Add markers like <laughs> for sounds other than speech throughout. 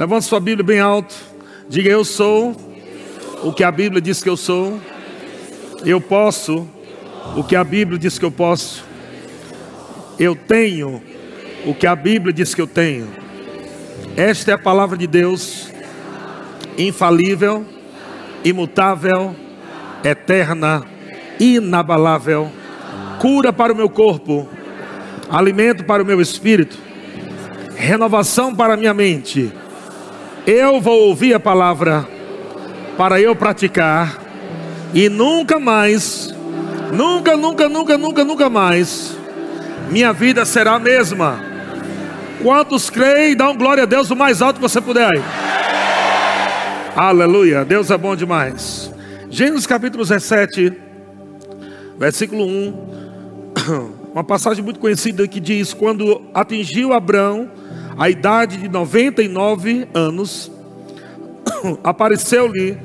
Levante sua Bíblia bem alto. Diga: Eu sou o que a Bíblia diz que eu sou. Eu posso o que a Bíblia diz que eu posso. Eu tenho o que a Bíblia diz que eu tenho. Esta é a palavra de Deus, infalível, imutável, eterna, inabalável, cura para o meu corpo, alimento para o meu espírito, renovação para a minha mente. Eu vou ouvir a palavra para eu praticar e nunca mais, nunca, nunca, nunca, nunca, nunca mais, minha vida será a mesma. Quantos creem, um glória a Deus o mais alto que você puder. Aleluia, Deus é bom demais. Gênesis capítulo 17, versículo 1. <coughs> Uma passagem muito conhecida que diz: Quando atingiu Abraão a idade de 99 anos, <coughs> apareceu-lhe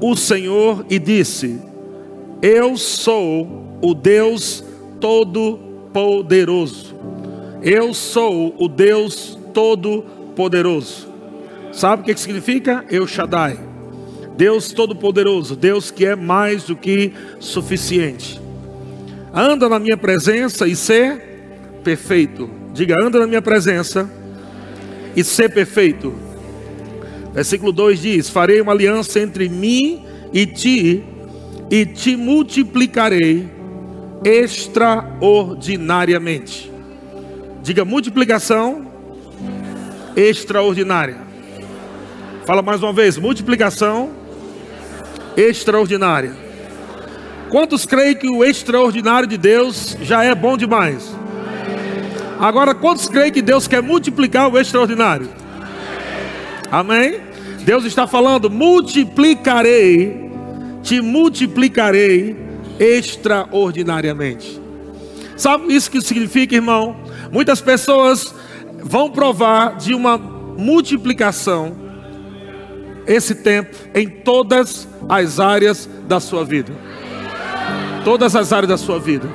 o Senhor e disse: Eu sou o Deus Todo-Poderoso. Eu sou o Deus Todo-Poderoso. Sabe o que significa? Eu Shaddai. Deus Todo-Poderoso, Deus que é mais do que suficiente. Anda na minha presença e ser perfeito. Diga, anda na minha presença e ser perfeito. Versículo 2 diz: Farei uma aliança entre mim e ti, e te multiplicarei extraordinariamente. Diga multiplicação extraordinária. Fala mais uma vez: multiplicação extraordinária. Quantos creem que o extraordinário de Deus já é bom demais? Agora, quantos creem que Deus quer multiplicar o extraordinário? Amém? Deus está falando: multiplicarei, te multiplicarei extraordinariamente. Sabe isso que significa, irmão? Muitas pessoas vão provar de uma multiplicação esse tempo em todas as áreas da sua vida. Todas as áreas da sua vida.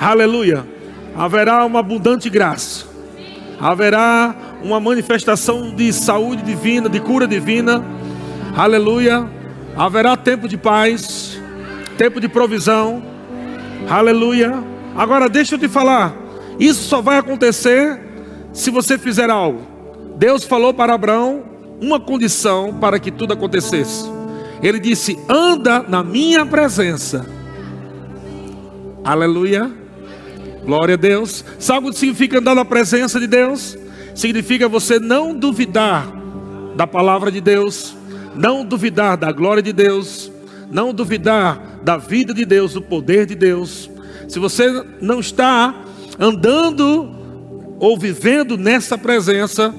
Aleluia. Haverá uma abundante graça. Haverá uma manifestação de saúde divina, de cura divina. Aleluia. Haverá tempo de paz, tempo de provisão. Aleluia. Agora deixa eu te falar. Isso só vai acontecer se você fizer algo. Deus falou para Abraão uma condição para que tudo acontecesse. Ele disse: "Anda na minha presença". Aleluia. Glória a Deus. Sabe o que significa andar na presença de Deus? Significa você não duvidar da palavra de Deus, não duvidar da glória de Deus, não duvidar da vida de Deus, do poder de Deus. Se você não está andando ou vivendo nessa presença,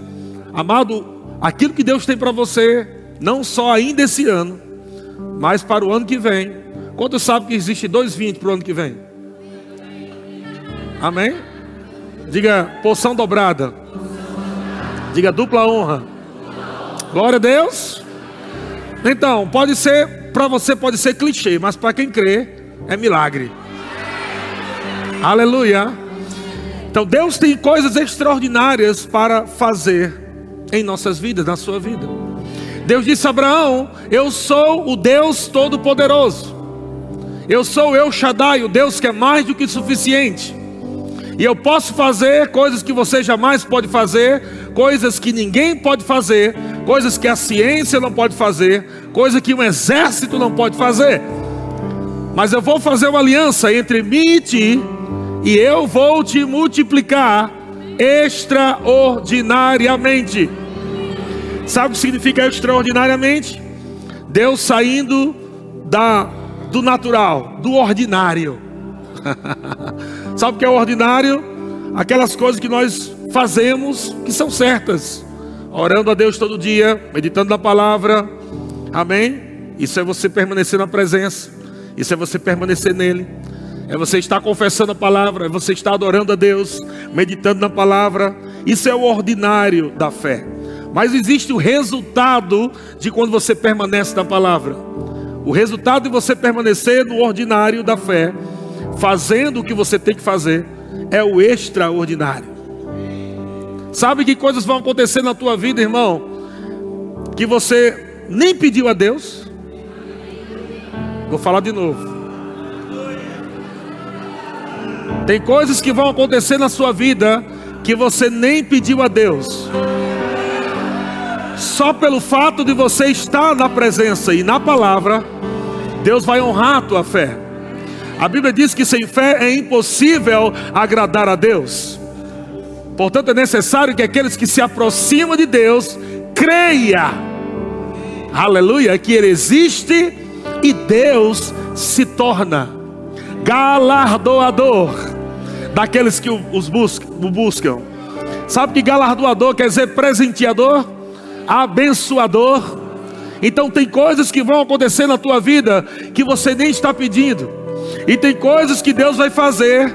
amado, aquilo que Deus tem para você, não só ainda esse ano, mas para o ano que vem. Quantos sabem que existe dois vinhos para o ano que vem? Amém? Diga porção dobrada. Diga dupla honra. Glória a Deus. Então, pode ser, para você pode ser clichê, mas para quem crê, é milagre. Aleluia. Então Deus tem coisas extraordinárias para fazer em nossas vidas, na sua vida. Deus disse a Abraão: Eu sou o Deus Todo-Poderoso. Eu sou eu Shaddai, o Deus que é mais do que suficiente. E eu posso fazer coisas que você jamais pode fazer, coisas que ninguém pode fazer, coisas que a ciência não pode fazer, coisas que um exército não pode fazer. Mas eu vou fazer uma aliança entre mim e ti, e eu vou te multiplicar extraordinariamente. Sabe o que significa extraordinariamente? Deus saindo da do natural, do ordinário. <laughs> Sabe o que é ordinário? Aquelas coisas que nós fazemos que são certas. Orando a Deus todo dia, meditando na palavra. Amém? Isso é você permanecer na presença. Isso é você permanecer nele é você estar confessando a palavra, é você estar adorando a Deus, meditando na palavra. Isso é o ordinário da fé. Mas existe o resultado de quando você permanece na palavra. O resultado de você permanecer no ordinário da fé, fazendo o que você tem que fazer, é o extraordinário. Sabe que coisas vão acontecer na tua vida, irmão? que você nem pediu a Deus. Vou falar de novo. Tem coisas que vão acontecer na sua vida que você nem pediu a Deus. Só pelo fato de você estar na presença e na palavra, Deus vai honrar a tua fé. A Bíblia diz que sem fé é impossível agradar a Deus. Portanto, é necessário que aqueles que se aproximam de Deus creia. Aleluia, que ele existe e Deus se torna galardoador daqueles que os buscam. Sabe que galardoador quer dizer presenteador? abençoador. Então tem coisas que vão acontecer na tua vida que você nem está pedindo. E tem coisas que Deus vai fazer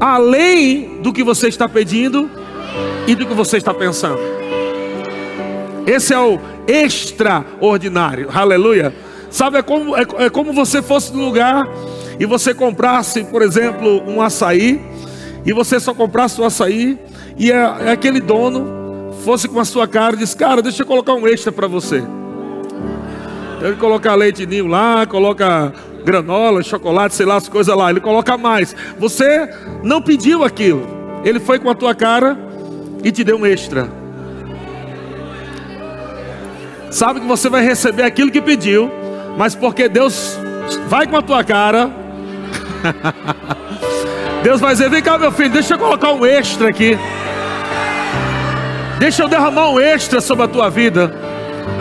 além do que você está pedindo e do que você está pensando. Esse é o extraordinário. Aleluia. Sabe, é como, é, é como você fosse no lugar e você comprasse, por exemplo, um açaí, e você só comprasse o açaí, e é, é aquele dono fosse com a sua cara e disse: Cara, deixa eu colocar um extra para você. Ele coloca leite ninho lá, coloca granola, chocolate, sei lá, as coisas lá. Ele coloca mais. Você não pediu aquilo. Ele foi com a tua cara e te deu um extra. Sabe que você vai receber aquilo que pediu, mas porque Deus vai com a tua cara. <laughs> Deus vai dizer: Vem cá, meu filho, deixa eu colocar um extra aqui. Deixa eu derramar um extra sobre a tua vida.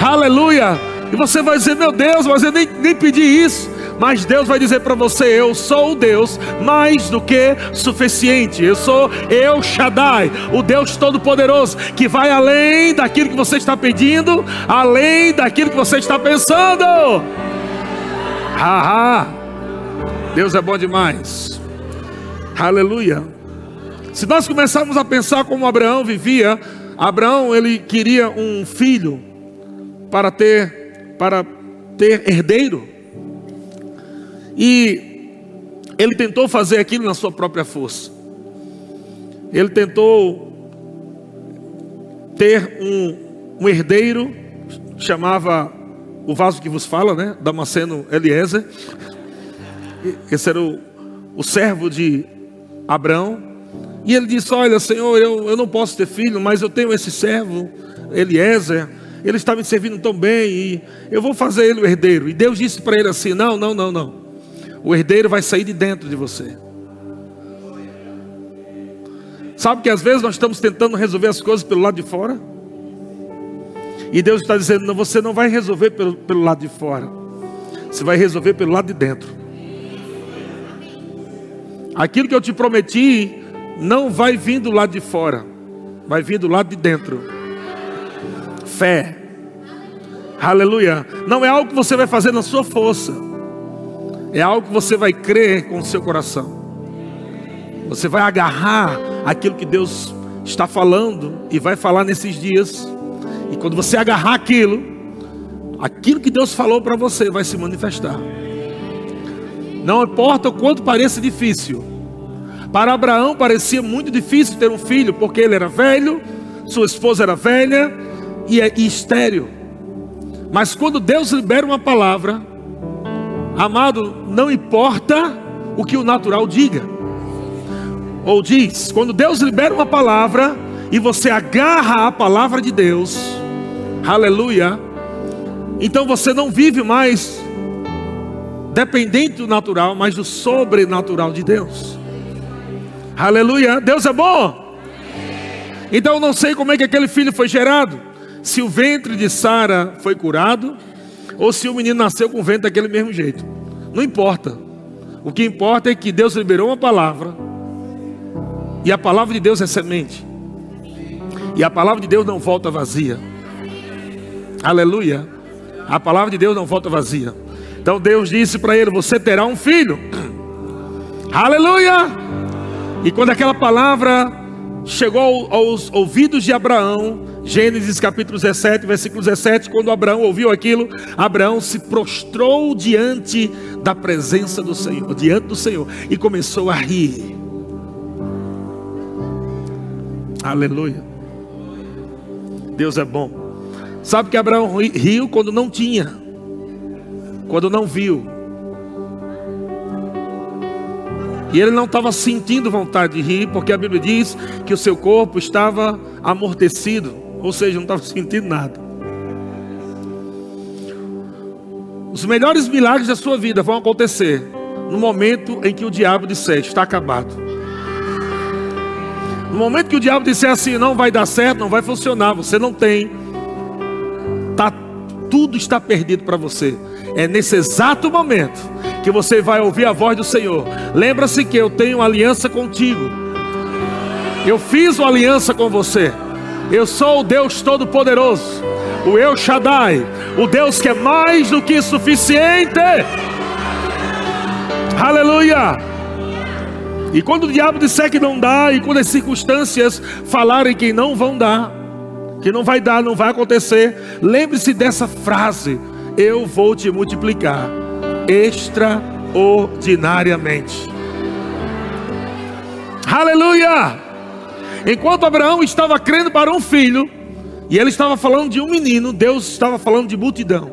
Aleluia. E você vai dizer, meu Deus, mas eu nem, nem pedi isso. Mas Deus vai dizer para você: Eu sou o Deus mais do que suficiente. Eu sou Eu Shaddai, o Deus Todo-Poderoso, que vai além daquilo que você está pedindo, além daquilo que você está pensando. Haha, Deus é bom demais. Aleluia. Se nós começarmos a pensar como Abraão vivia, Abraão ele queria um filho para ter para ter herdeiro. E ele tentou fazer aquilo na sua própria força. Ele tentou ter um, um herdeiro, chamava o vaso que vos fala, né? Damasceno Eliezer. Esse era o, o servo de Abraão. E ele disse: Olha, Senhor, eu, eu não posso ter filho, mas eu tenho esse servo, Eliezer. Ele está me servindo tão bem e eu vou fazer ele o herdeiro. E Deus disse para ele assim: Não, não, não, não. O herdeiro vai sair de dentro de você. Sabe que às vezes nós estamos tentando resolver as coisas pelo lado de fora? E Deus está dizendo: não, você não vai resolver pelo, pelo lado de fora, você vai resolver pelo lado de dentro. Aquilo que eu te prometi, não vai vir do lado de fora, vai vir do lado de dentro. Fé. Aleluia. Não é algo que você vai fazer na sua força. É algo que você vai crer com o seu coração. Você vai agarrar aquilo que Deus está falando e vai falar nesses dias. E quando você agarrar aquilo, aquilo que Deus falou para você vai se manifestar. Não importa o quanto pareça difícil. Para Abraão parecia muito difícil ter um filho, porque ele era velho, sua esposa era velha e, é, e estéreo. Mas quando Deus libera uma palavra, amado, não importa o que o natural diga. Ou diz, quando Deus libera uma palavra e você agarra a palavra de Deus, aleluia, então você não vive mais dependente do natural, mas do sobrenatural de Deus. Aleluia, Deus é bom. Então eu não sei como é que aquele filho foi gerado. Se o ventre de Sara foi curado, ou se o menino nasceu com o ventre daquele mesmo jeito. Não importa. O que importa é que Deus liberou uma palavra. E a palavra de Deus é semente. E a palavra de Deus não volta vazia. Aleluia. A palavra de Deus não volta vazia. Então Deus disse para ele: Você terá um filho. <clears throat> Aleluia. E quando aquela palavra chegou aos ouvidos de Abraão, Gênesis capítulo 17, versículo 17, quando Abraão ouviu aquilo, Abraão se prostrou diante da presença do Senhor, diante do Senhor, e começou a rir. Aleluia. Deus é bom. Sabe que Abraão riu quando não tinha, quando não viu. E ele não estava sentindo vontade de rir, porque a Bíblia diz que o seu corpo estava amortecido, ou seja, não estava sentindo nada. Os melhores milagres da sua vida vão acontecer no momento em que o diabo disser: está acabado. No momento que o diabo disser assim: não vai dar certo, não vai funcionar, você não tem, tá, tudo está perdido para você. É nesse exato momento que você vai ouvir a voz do Senhor. Lembra-se que eu tenho aliança contigo. Eu fiz uma aliança com você. Eu sou o Deus Todo-Poderoso, o El Shaddai, o Deus que é mais do que suficiente. Aleluia! E quando o diabo disser que não dá, e quando as circunstâncias falarem que não vão dar, que não vai dar, não vai acontecer, lembre-se dessa frase: Eu vou te multiplicar extraordinariamente. Aleluia! Enquanto Abraão estava crendo para um filho, e ele estava falando de um menino, Deus estava falando de multidão.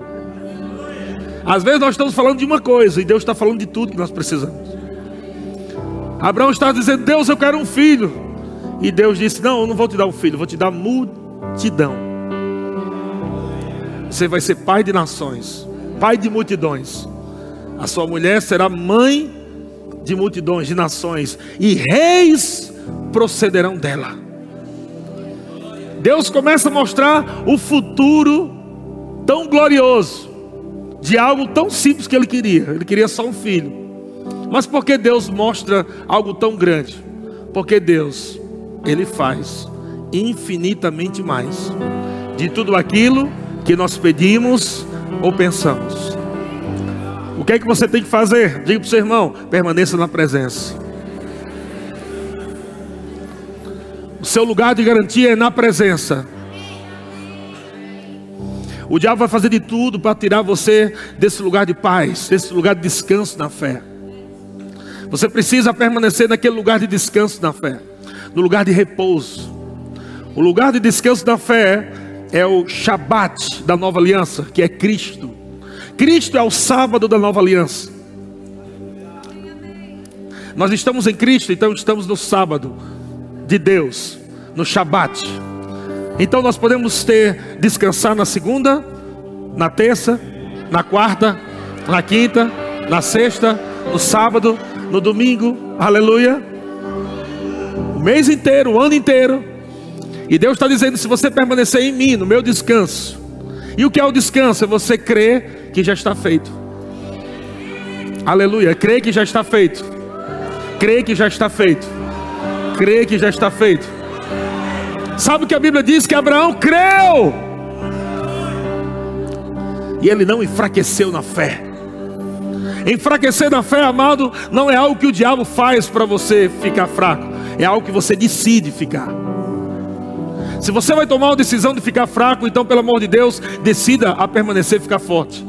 Às vezes nós estamos falando de uma coisa e Deus está falando de tudo que nós precisamos. Abraão está dizendo: Deus, eu quero um filho. E Deus disse: Não, eu não vou te dar um filho, vou te dar multidão. Você vai ser pai de nações, pai de multidões. A sua mulher será mãe de multidões, de nações, e reis procederão dela. Deus começa a mostrar o futuro tão glorioso de algo tão simples que ele queria. Ele queria só um filho. Mas por que Deus mostra algo tão grande? Porque Deus, ele faz infinitamente mais de tudo aquilo que nós pedimos ou pensamos. O que é que você tem que fazer? Diga para o seu irmão: permaneça na presença. Seu lugar de garantia é na presença. O diabo vai fazer de tudo para tirar você desse lugar de paz, desse lugar de descanso na fé. Você precisa permanecer naquele lugar de descanso na fé, no lugar de repouso. O lugar de descanso da fé é o Shabat da nova aliança, que é Cristo. Cristo é o sábado da nova aliança. Nós estamos em Cristo, então estamos no sábado de Deus, no Shabat. Então nós podemos ter descansar na segunda, na terça, na quarta, na quinta, na sexta, no sábado, no domingo, aleluia. O mês inteiro, o ano inteiro. E Deus está dizendo: se você permanecer em mim, no meu descanso. E o que é o descanso? É você crer que já está feito. Aleluia. Crê que já está feito. Crê que já está feito. Crê que já está feito. Sabe o que a Bíblia diz? Que Abraão creu. E ele não enfraqueceu na fé. Enfraquecer na fé, amado, não é algo que o diabo faz para você ficar fraco. É algo que você decide ficar. Se você vai tomar uma decisão de ficar fraco, então, pelo amor de Deus, decida a permanecer e ficar forte.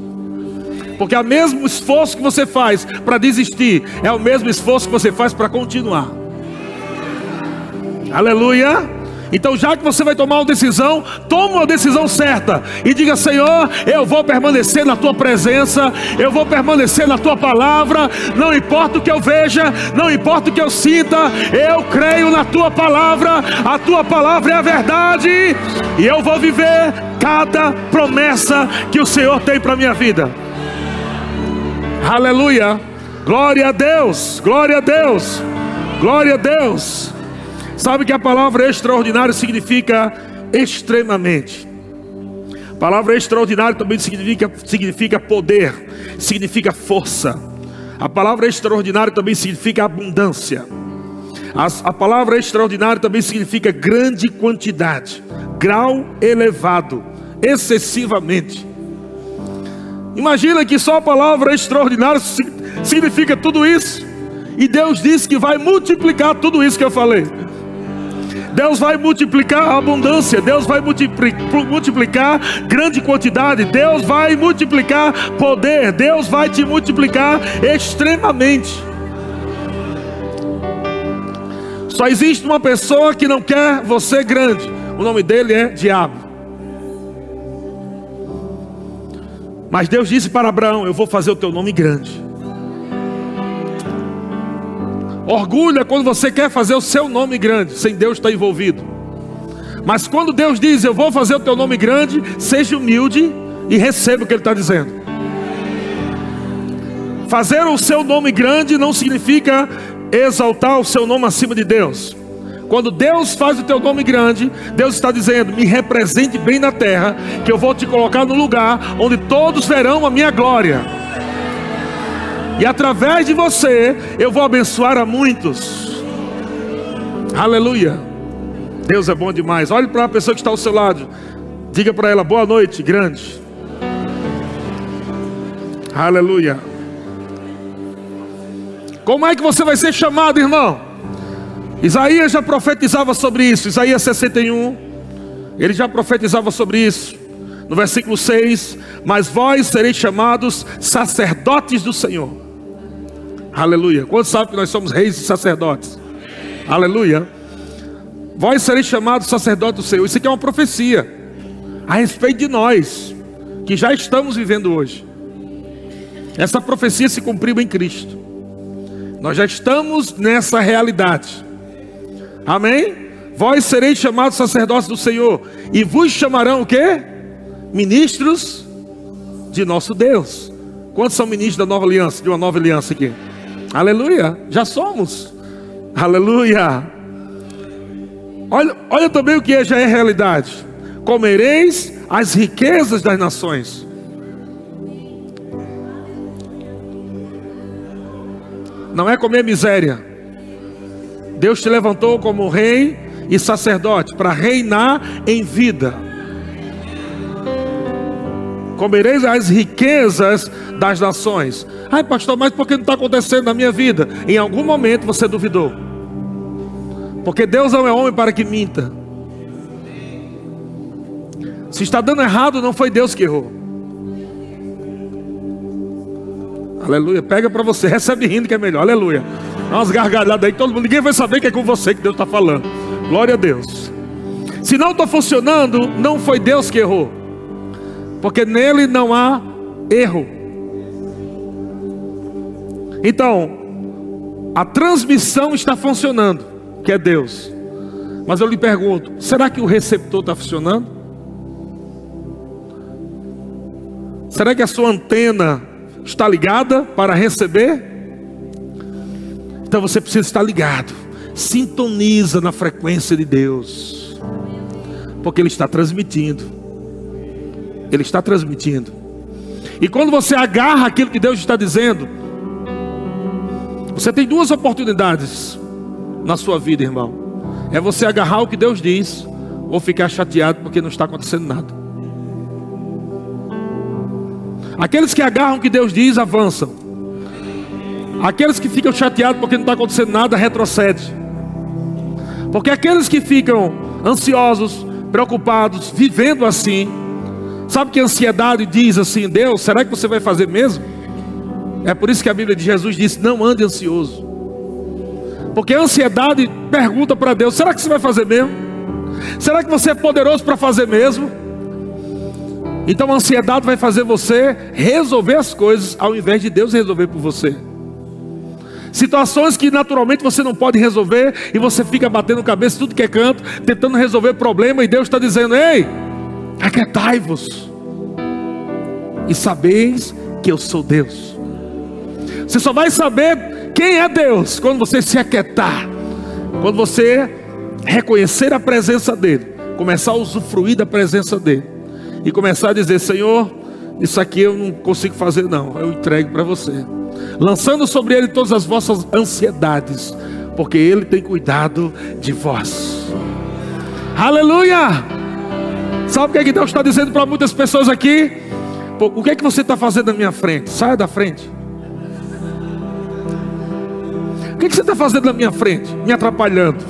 Porque é o mesmo esforço que você faz para desistir, é o mesmo esforço que você faz para continuar. Aleluia. Então, já que você vai tomar uma decisão, toma uma decisão certa e diga: Senhor, eu vou permanecer na tua presença, eu vou permanecer na tua palavra, não importa o que eu veja, não importa o que eu sinta, eu creio na tua palavra, a tua palavra é a verdade e eu vou viver cada promessa que o Senhor tem para minha vida. Aleluia. Glória a Deus. Glória a Deus. Glória a Deus. Sabe que a palavra extraordinário significa extremamente. A palavra extraordinário também significa, significa poder, significa força. A palavra extraordinário também significa abundância. A, a palavra extraordinário também significa grande quantidade, grau elevado, excessivamente. Imagina que só a palavra extraordinário significa tudo isso. E Deus disse que vai multiplicar tudo isso que eu falei. Deus vai multiplicar a abundância, Deus vai multiplicar grande quantidade, Deus vai multiplicar poder, Deus vai te multiplicar extremamente. Só existe uma pessoa que não quer você grande, o nome dele é Diabo. Mas Deus disse para Abraão: Eu vou fazer o teu nome grande. Orgulho é quando você quer fazer o seu nome grande, sem Deus estar envolvido. Mas quando Deus diz, Eu vou fazer o teu nome grande, seja humilde e receba o que Ele está dizendo. Fazer o seu nome grande não significa exaltar o seu nome acima de Deus. Quando Deus faz o teu nome grande, Deus está dizendo: me represente bem na terra, que eu vou te colocar no lugar onde todos verão a minha glória. E através de você, eu vou abençoar a muitos. Aleluia. Deus é bom demais. Olhe para a pessoa que está ao seu lado. Diga para ela: boa noite, grande. Aleluia. Como é que você vai ser chamado, irmão? Isaías já profetizava sobre isso. Isaías 61. Ele já profetizava sobre isso. No versículo 6: Mas vós sereis chamados sacerdotes do Senhor. Aleluia. Quantos sabem que nós somos reis e sacerdotes? Aleluia. Vós sereis chamados sacerdotes do Senhor. Isso aqui é uma profecia a respeito de nós, que já estamos vivendo hoje. Essa profecia se cumpriu em Cristo. Nós já estamos nessa realidade. Amém? Vós sereis chamados sacerdotes do Senhor, e vos chamarão o quê? Ministros de nosso Deus. Quantos são ministros da nova aliança, de uma nova aliança aqui? Aleluia, já somos. Aleluia. Olha, olha também o que já é realidade. Comereis as riquezas das nações. Não é comer miséria. Deus te levantou como rei e sacerdote para reinar em vida. Comereis as riquezas das nações. Ai, pastor, mas por que não está acontecendo na minha vida? Em algum momento você duvidou. Porque Deus não é homem para que minta. Se está dando errado, não foi Deus que errou. Aleluia. Pega para você, recebe rindo que é melhor. Aleluia. Dá umas gargalhadas aí, todo mundo, ninguém vai saber que é com você que Deus está falando. Glória a Deus. Se não está funcionando, não foi Deus que errou. Porque nele não há erro. Então, a transmissão está funcionando, que é Deus. Mas eu lhe pergunto: será que o receptor está funcionando? Será que a sua antena está ligada para receber? Então você precisa estar ligado. Sintoniza na frequência de Deus. Porque Ele está transmitindo. Ele está transmitindo. E quando você agarra aquilo que Deus está dizendo, você tem duas oportunidades na sua vida, irmão. É você agarrar o que Deus diz, ou ficar chateado porque não está acontecendo nada. Aqueles que agarram o que Deus diz, avançam. Aqueles que ficam chateados porque não está acontecendo nada, retrocede. Porque aqueles que ficam ansiosos, preocupados, vivendo assim, sabe que a ansiedade diz assim: Deus, será que você vai fazer mesmo? É por isso que a Bíblia de Jesus diz: não ande ansioso. Porque a ansiedade pergunta para Deus: será que você vai fazer mesmo? Será que você é poderoso para fazer mesmo? Então a ansiedade vai fazer você resolver as coisas ao invés de Deus resolver por você. Situações que naturalmente você não pode resolver e você fica batendo cabeça tudo que é canto, tentando resolver problema e Deus está dizendo: Ei, aquietai-vos e sabeis que eu sou Deus. Você só vai saber quem é Deus quando você se aquietar, quando você reconhecer a presença dEle, começar a usufruir da presença dEle e começar a dizer: Senhor, isso aqui eu não consigo fazer, não, eu entrego para você, lançando sobre Ele todas as vossas ansiedades, porque Ele tem cuidado de vós. Aleluia! Sabe o que, é que Deus está dizendo para muitas pessoas aqui? O que é que você está fazendo na minha frente? Saia da frente. O que, é que você está fazendo na minha frente? Me atrapalhando.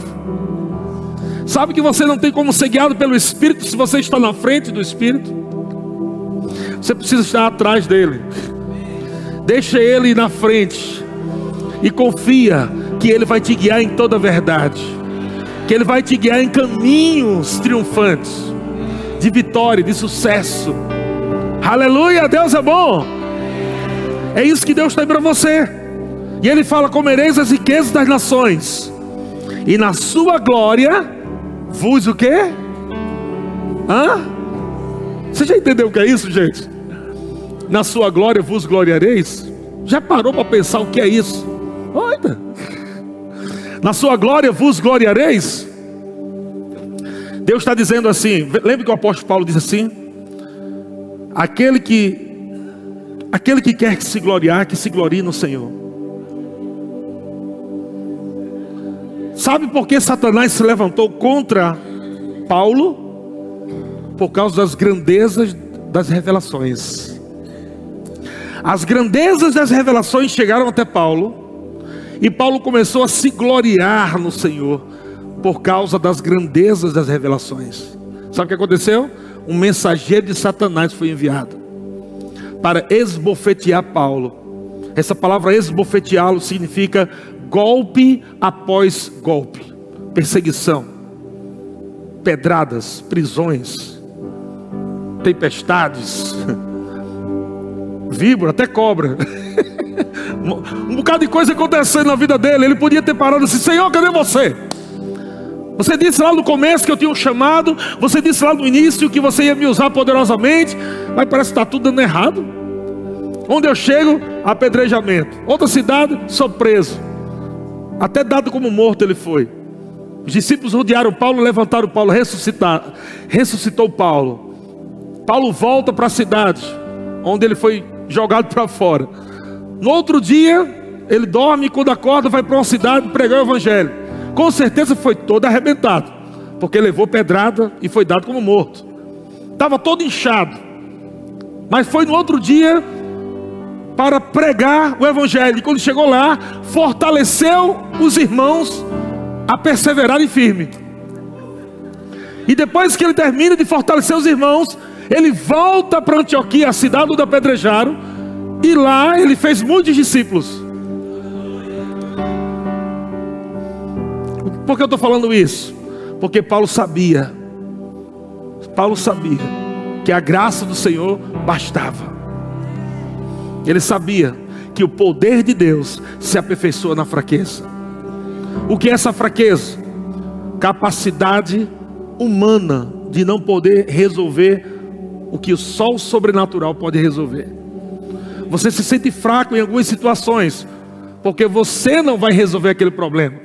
Sabe que você não tem como ser guiado pelo Espírito se você está na frente do Espírito? Você precisa estar atrás dele. Deixa ele na frente. E confia que ele vai te guiar em toda a verdade. Que ele vai te guiar em caminhos triunfantes, de vitória, de sucesso. Aleluia, Deus é bom. É isso que Deus tem para você. E Ele fala: comereis as riquezas das nações, e na sua glória vos o quê? Hã? Você já entendeu o que é isso, gente? Na sua glória vos gloriareis? Já parou para pensar o que é isso? Olha. Na sua glória vos gloriareis? Deus está dizendo assim, lembra que o apóstolo Paulo diz assim? Aquele que aquele que quer que se gloriar, que se glorie no Senhor. Sabe por que Satanás se levantou contra Paulo? Por causa das grandezas das revelações. As grandezas das revelações chegaram até Paulo, e Paulo começou a se gloriar no Senhor por causa das grandezas das revelações. Sabe o que aconteceu? Um mensageiro de Satanás foi enviado para esbofetear Paulo. Essa palavra esbofeteá-lo significa golpe após golpe, perseguição, pedradas, prisões, tempestades, <laughs> víbora, até cobra. <laughs> um bocado de coisa acontecendo na vida dele. Ele podia ter parado assim: Senhor, cadê você? Você disse lá no começo que eu tinha um chamado. Você disse lá no início que você ia me usar poderosamente. Mas parece que está tudo dando errado. Onde eu chego, apedrejamento. Outra cidade, sou preso. Até dado como morto ele foi. Os discípulos rodearam Paulo, levantaram Paulo, ressuscitar, ressuscitou Paulo. Paulo volta para a cidade, onde ele foi jogado para fora. No outro dia, ele dorme, quando acorda, vai para uma cidade pregar o evangelho com certeza foi todo arrebentado, porque levou pedrada e foi dado como morto. Estava todo inchado, mas foi no outro dia para pregar o Evangelho. E quando chegou lá, fortaleceu os irmãos a perseverarem firme. E depois que ele termina de fortalecer os irmãos, ele volta para Antioquia, a cidade do apedrejaram, e lá ele fez muitos discípulos. Por que eu estou falando isso? Porque Paulo sabia, Paulo sabia que a graça do Senhor bastava. Ele sabia que o poder de Deus se aperfeiçoa na fraqueza. O que é essa fraqueza? Capacidade humana de não poder resolver o que o sol sobrenatural pode resolver. Você se sente fraco em algumas situações, porque você não vai resolver aquele problema.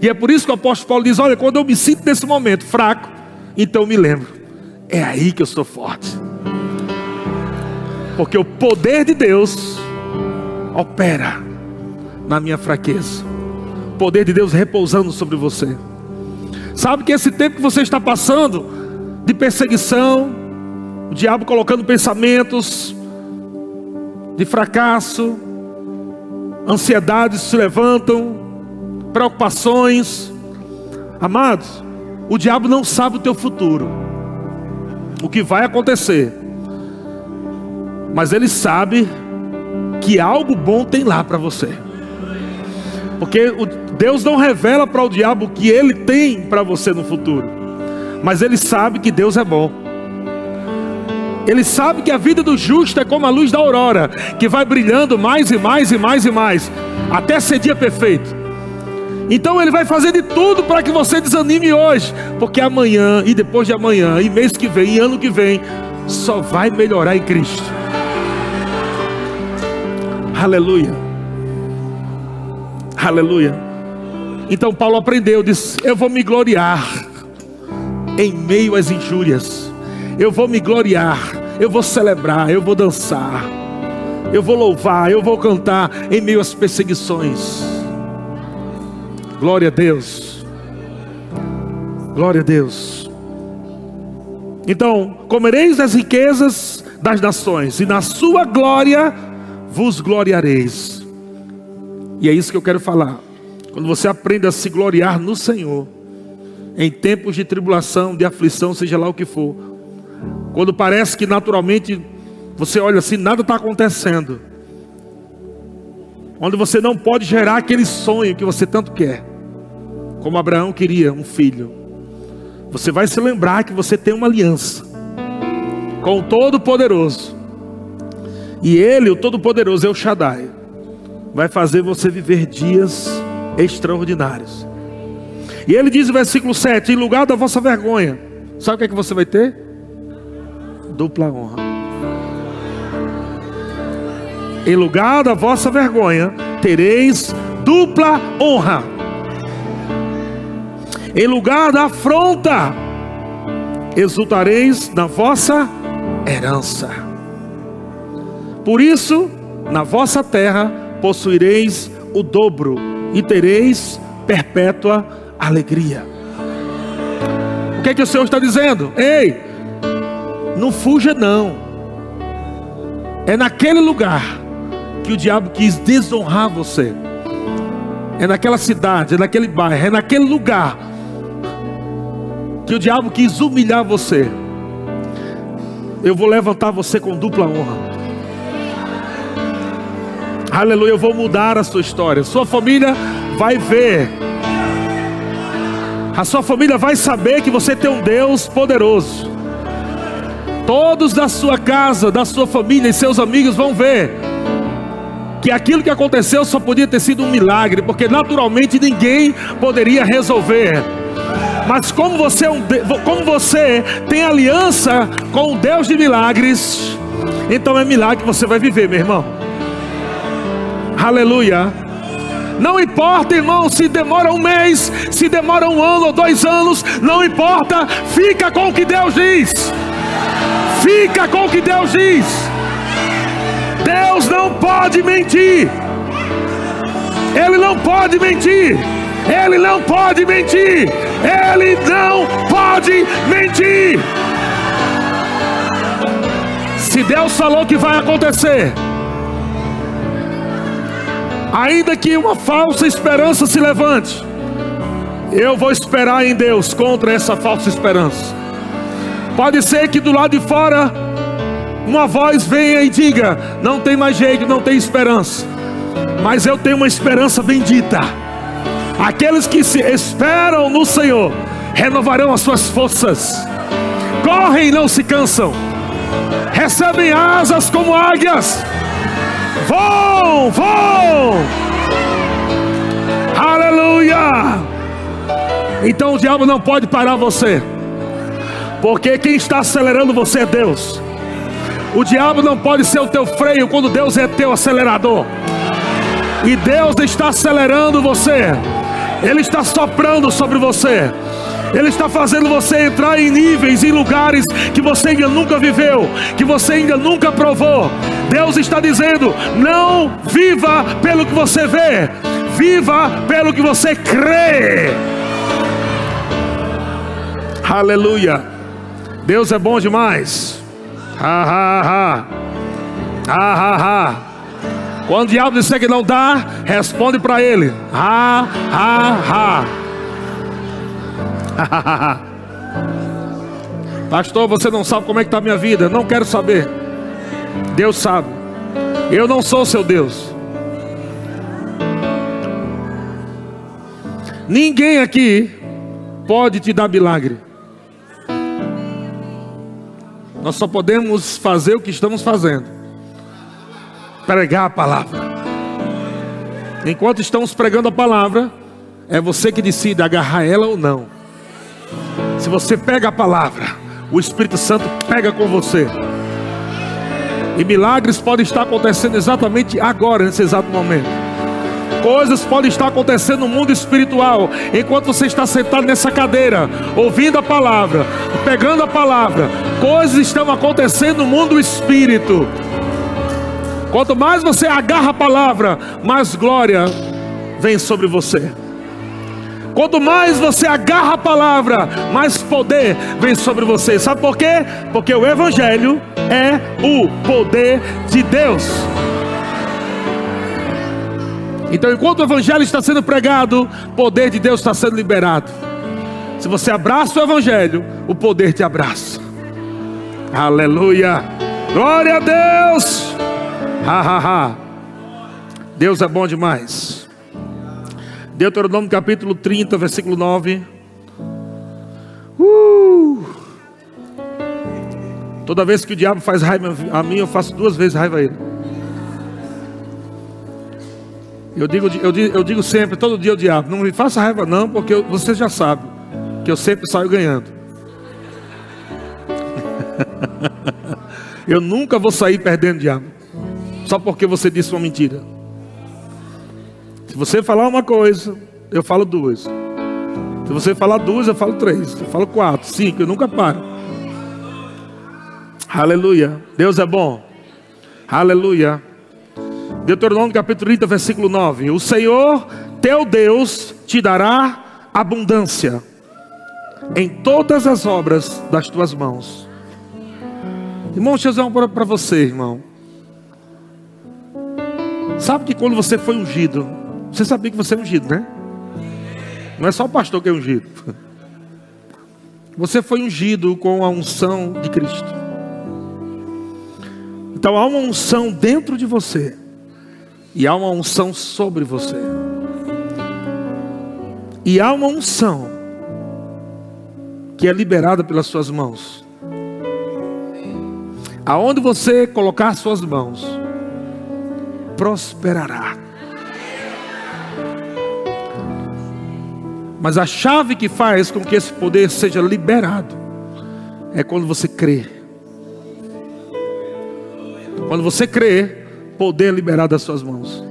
E é por isso que o apóstolo Paulo diz: Olha, quando eu me sinto nesse momento fraco, então eu me lembro, é aí que eu estou forte. Porque o poder de Deus opera na minha fraqueza. O poder de Deus repousando sobre você. Sabe que esse tempo que você está passando de perseguição, o diabo colocando pensamentos de fracasso, ansiedades se levantam, preocupações. Amados, o diabo não sabe o teu futuro, o que vai acontecer, mas ele sabe que algo bom tem lá para você, porque Deus não revela para o diabo o que ele tem para você no futuro, mas ele sabe que Deus é bom. Ele sabe que a vida do justo é como a luz da aurora, que vai brilhando mais e mais e mais e mais, até ser dia perfeito. Então ele vai fazer de tudo para que você desanime hoje, porque amanhã e depois de amanhã e mês que vem e ano que vem só vai melhorar em Cristo. Aleluia. Aleluia. Então Paulo aprendeu, disse: Eu vou me gloriar em meio às injúrias. Eu vou me gloriar, eu vou celebrar, eu vou dançar. Eu vou louvar, eu vou cantar em meio às perseguições. Glória a Deus. Glória a Deus. Então, comereis as riquezas das nações, e na sua glória vos gloriareis. E é isso que eu quero falar. Quando você aprende a se gloriar no Senhor, em tempos de tribulação, de aflição, seja lá o que for, quando parece que naturalmente você olha assim, nada está acontecendo onde você não pode gerar aquele sonho que você tanto quer, como Abraão queria, um filho. Você vai se lembrar que você tem uma aliança com o Todo-Poderoso, E Ele, o Todo-Poderoso, é o Shaddai, vai fazer você viver dias extraordinários. E ele diz no versículo 7: Em lugar da vossa vergonha, sabe o que é que você vai ter? Dupla honra. Em lugar da vossa vergonha, tereis dupla honra. Em lugar da afronta, exultareis na vossa herança. Por isso, na vossa terra possuireis o dobro e tereis perpétua alegria. O que é que o Senhor está dizendo? Ei, não fuja não. É naquele lugar que o diabo quis desonrar você. É naquela cidade, é naquele bairro, é naquele lugar que o diabo quis humilhar você. Eu vou levantar você com dupla honra. Aleluia, eu vou mudar a sua história. Sua família vai ver. A sua família vai saber que você tem um Deus poderoso. Todos da sua casa, da sua família e seus amigos vão ver que aquilo que aconteceu só podia ter sido um milagre, porque naturalmente ninguém poderia resolver. Mas como você, é um, como você tem aliança com o Deus de milagres, então é milagre que você vai viver, meu irmão. Aleluia. Não importa, irmão, se demora um mês, se demora um ano ou dois anos, não importa, fica com o que Deus diz. Fica com o que Deus diz. Deus não pode mentir. Ele não pode mentir. Ele não pode mentir. Ele não pode mentir. Se Deus falou que vai acontecer, Ainda que uma falsa esperança se levante, eu vou esperar em Deus contra essa falsa esperança. Pode ser que do lado de fora uma voz venha e diga: não tem mais jeito, não tem esperança. Mas eu tenho uma esperança bendita. Aqueles que se esperam no Senhor renovarão as suas forças, correm e não se cansam, recebem asas como águias Vão, vão. Aleluia. Então o diabo não pode parar você. Porque quem está acelerando você é Deus. O diabo não pode ser o teu freio quando Deus é teu acelerador. E Deus está acelerando você. Ele está soprando sobre você. Ele está fazendo você entrar em níveis, em lugares que você ainda nunca viveu, que você ainda nunca provou. Deus está dizendo: não viva pelo que você vê, viva pelo que você crê. Aleluia. Deus é bom demais. Ha ha ha. Ha ha ha. Quando o diabo disser que não dá, responde para ele. Ha ha ha. <laughs> Pastor, você não sabe como é que está a minha vida. Não quero saber. Deus sabe. Eu não sou seu Deus. Ninguém aqui pode te dar milagre. Nós só podemos fazer o que estamos fazendo. Pregar a palavra. Enquanto estamos pregando a palavra, é você que decide agarrar ela ou não. Se você pega a palavra, o Espírito Santo pega com você. E milagres podem estar acontecendo exatamente agora, nesse exato momento. Coisas podem estar acontecendo no mundo espiritual, enquanto você está sentado nessa cadeira, ouvindo a palavra, pegando a palavra. Coisas estão acontecendo no mundo espírito. Quanto mais você agarra a palavra, mais glória vem sobre você. Quanto mais você agarra a palavra, mais poder vem sobre você. Sabe por quê? Porque o Evangelho é o poder de Deus. Então, enquanto o Evangelho está sendo pregado, o poder de Deus está sendo liberado. Se você abraça o Evangelho, o poder te abraça. Aleluia! Glória a Deus! Ha, ha, ha. Deus é bom demais. Deuteronômio capítulo 30, versículo 9. Uh! Toda vez que o diabo faz raiva a mim, eu faço duas vezes raiva a ele. Eu digo, eu digo, eu digo sempre, todo dia o diabo, não me faça raiva não, porque você já sabe que eu sempre saio ganhando. <laughs> eu nunca vou sair perdendo diabo, só porque você disse uma mentira. Se você falar uma coisa, eu falo duas. Se você falar duas, eu falo três. Eu falo quatro, cinco, eu nunca paro. Aleluia. Deus é bom. Aleluia. Deuteronômio capítulo 30, versículo 9. O Senhor teu Deus te dará abundância em todas as obras das tuas mãos. Irmão, deixa eu dizer uma para você, irmão. Sabe que quando você foi ungido, você sabia que você é ungido, né? Não é só o pastor que é ungido. <laughs> Você foi ungido com a unção de Cristo. Então há uma unção dentro de você. E há uma unção sobre você. E há uma unção que é liberada pelas suas mãos. Aonde você colocar suas mãos, prosperará. Mas a chave que faz com que esse poder seja liberado é quando você crê. Quando você crê, poder liberado das suas mãos.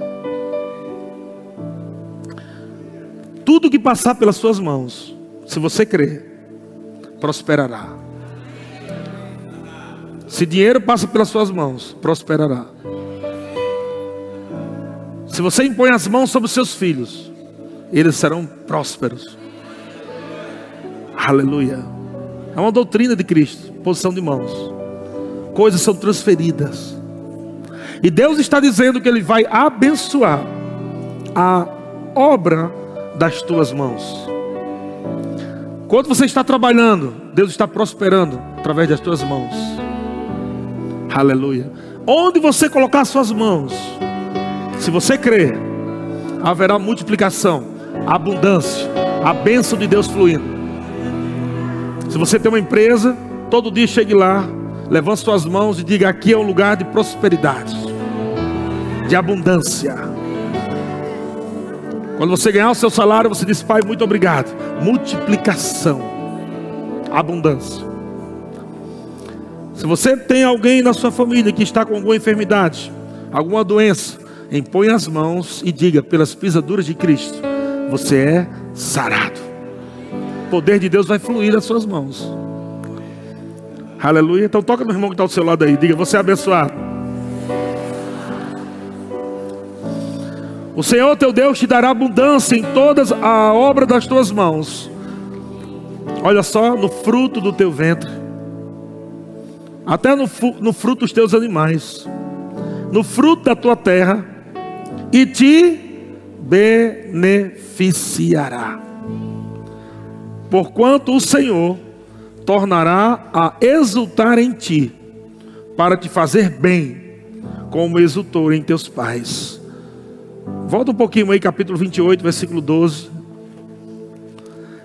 Tudo que passar pelas suas mãos, se você crer, prosperará. Se dinheiro passa pelas suas mãos, prosperará. Se você impõe as mãos sobre os seus filhos, eles serão prósperos. Aleluia. É uma doutrina de Cristo, posição de mãos. Coisas são transferidas. E Deus está dizendo que Ele vai abençoar a obra das tuas mãos. Quando você está trabalhando, Deus está prosperando através das tuas mãos. Aleluia. Onde você colocar suas mãos, se você crer, haverá multiplicação, abundância, a bênção de Deus fluindo. Se você tem uma empresa, todo dia chegue lá, levante suas mãos e diga: aqui é um lugar de prosperidade de abundância. Quando você ganhar o seu salário, você diz, Pai, muito obrigado. Multiplicação, abundância. Se você tem alguém na sua família que está com alguma enfermidade, alguma doença, impõe as mãos e diga, pelas pisaduras de Cristo, você é sarado. O poder de Deus vai fluir das suas mãos. Aleluia. Então toca no irmão que está ao seu lado aí, diga, você é abençoado. O Senhor teu Deus te dará abundância em todas a obra das tuas mãos. Olha só, no fruto do teu ventre, até no, no fruto dos teus animais, no fruto da tua terra, e te beneficiará. Porquanto o Senhor tornará a exultar em ti, para te fazer bem, como exultou em teus pais Volta um pouquinho aí, capítulo 28, versículo 12.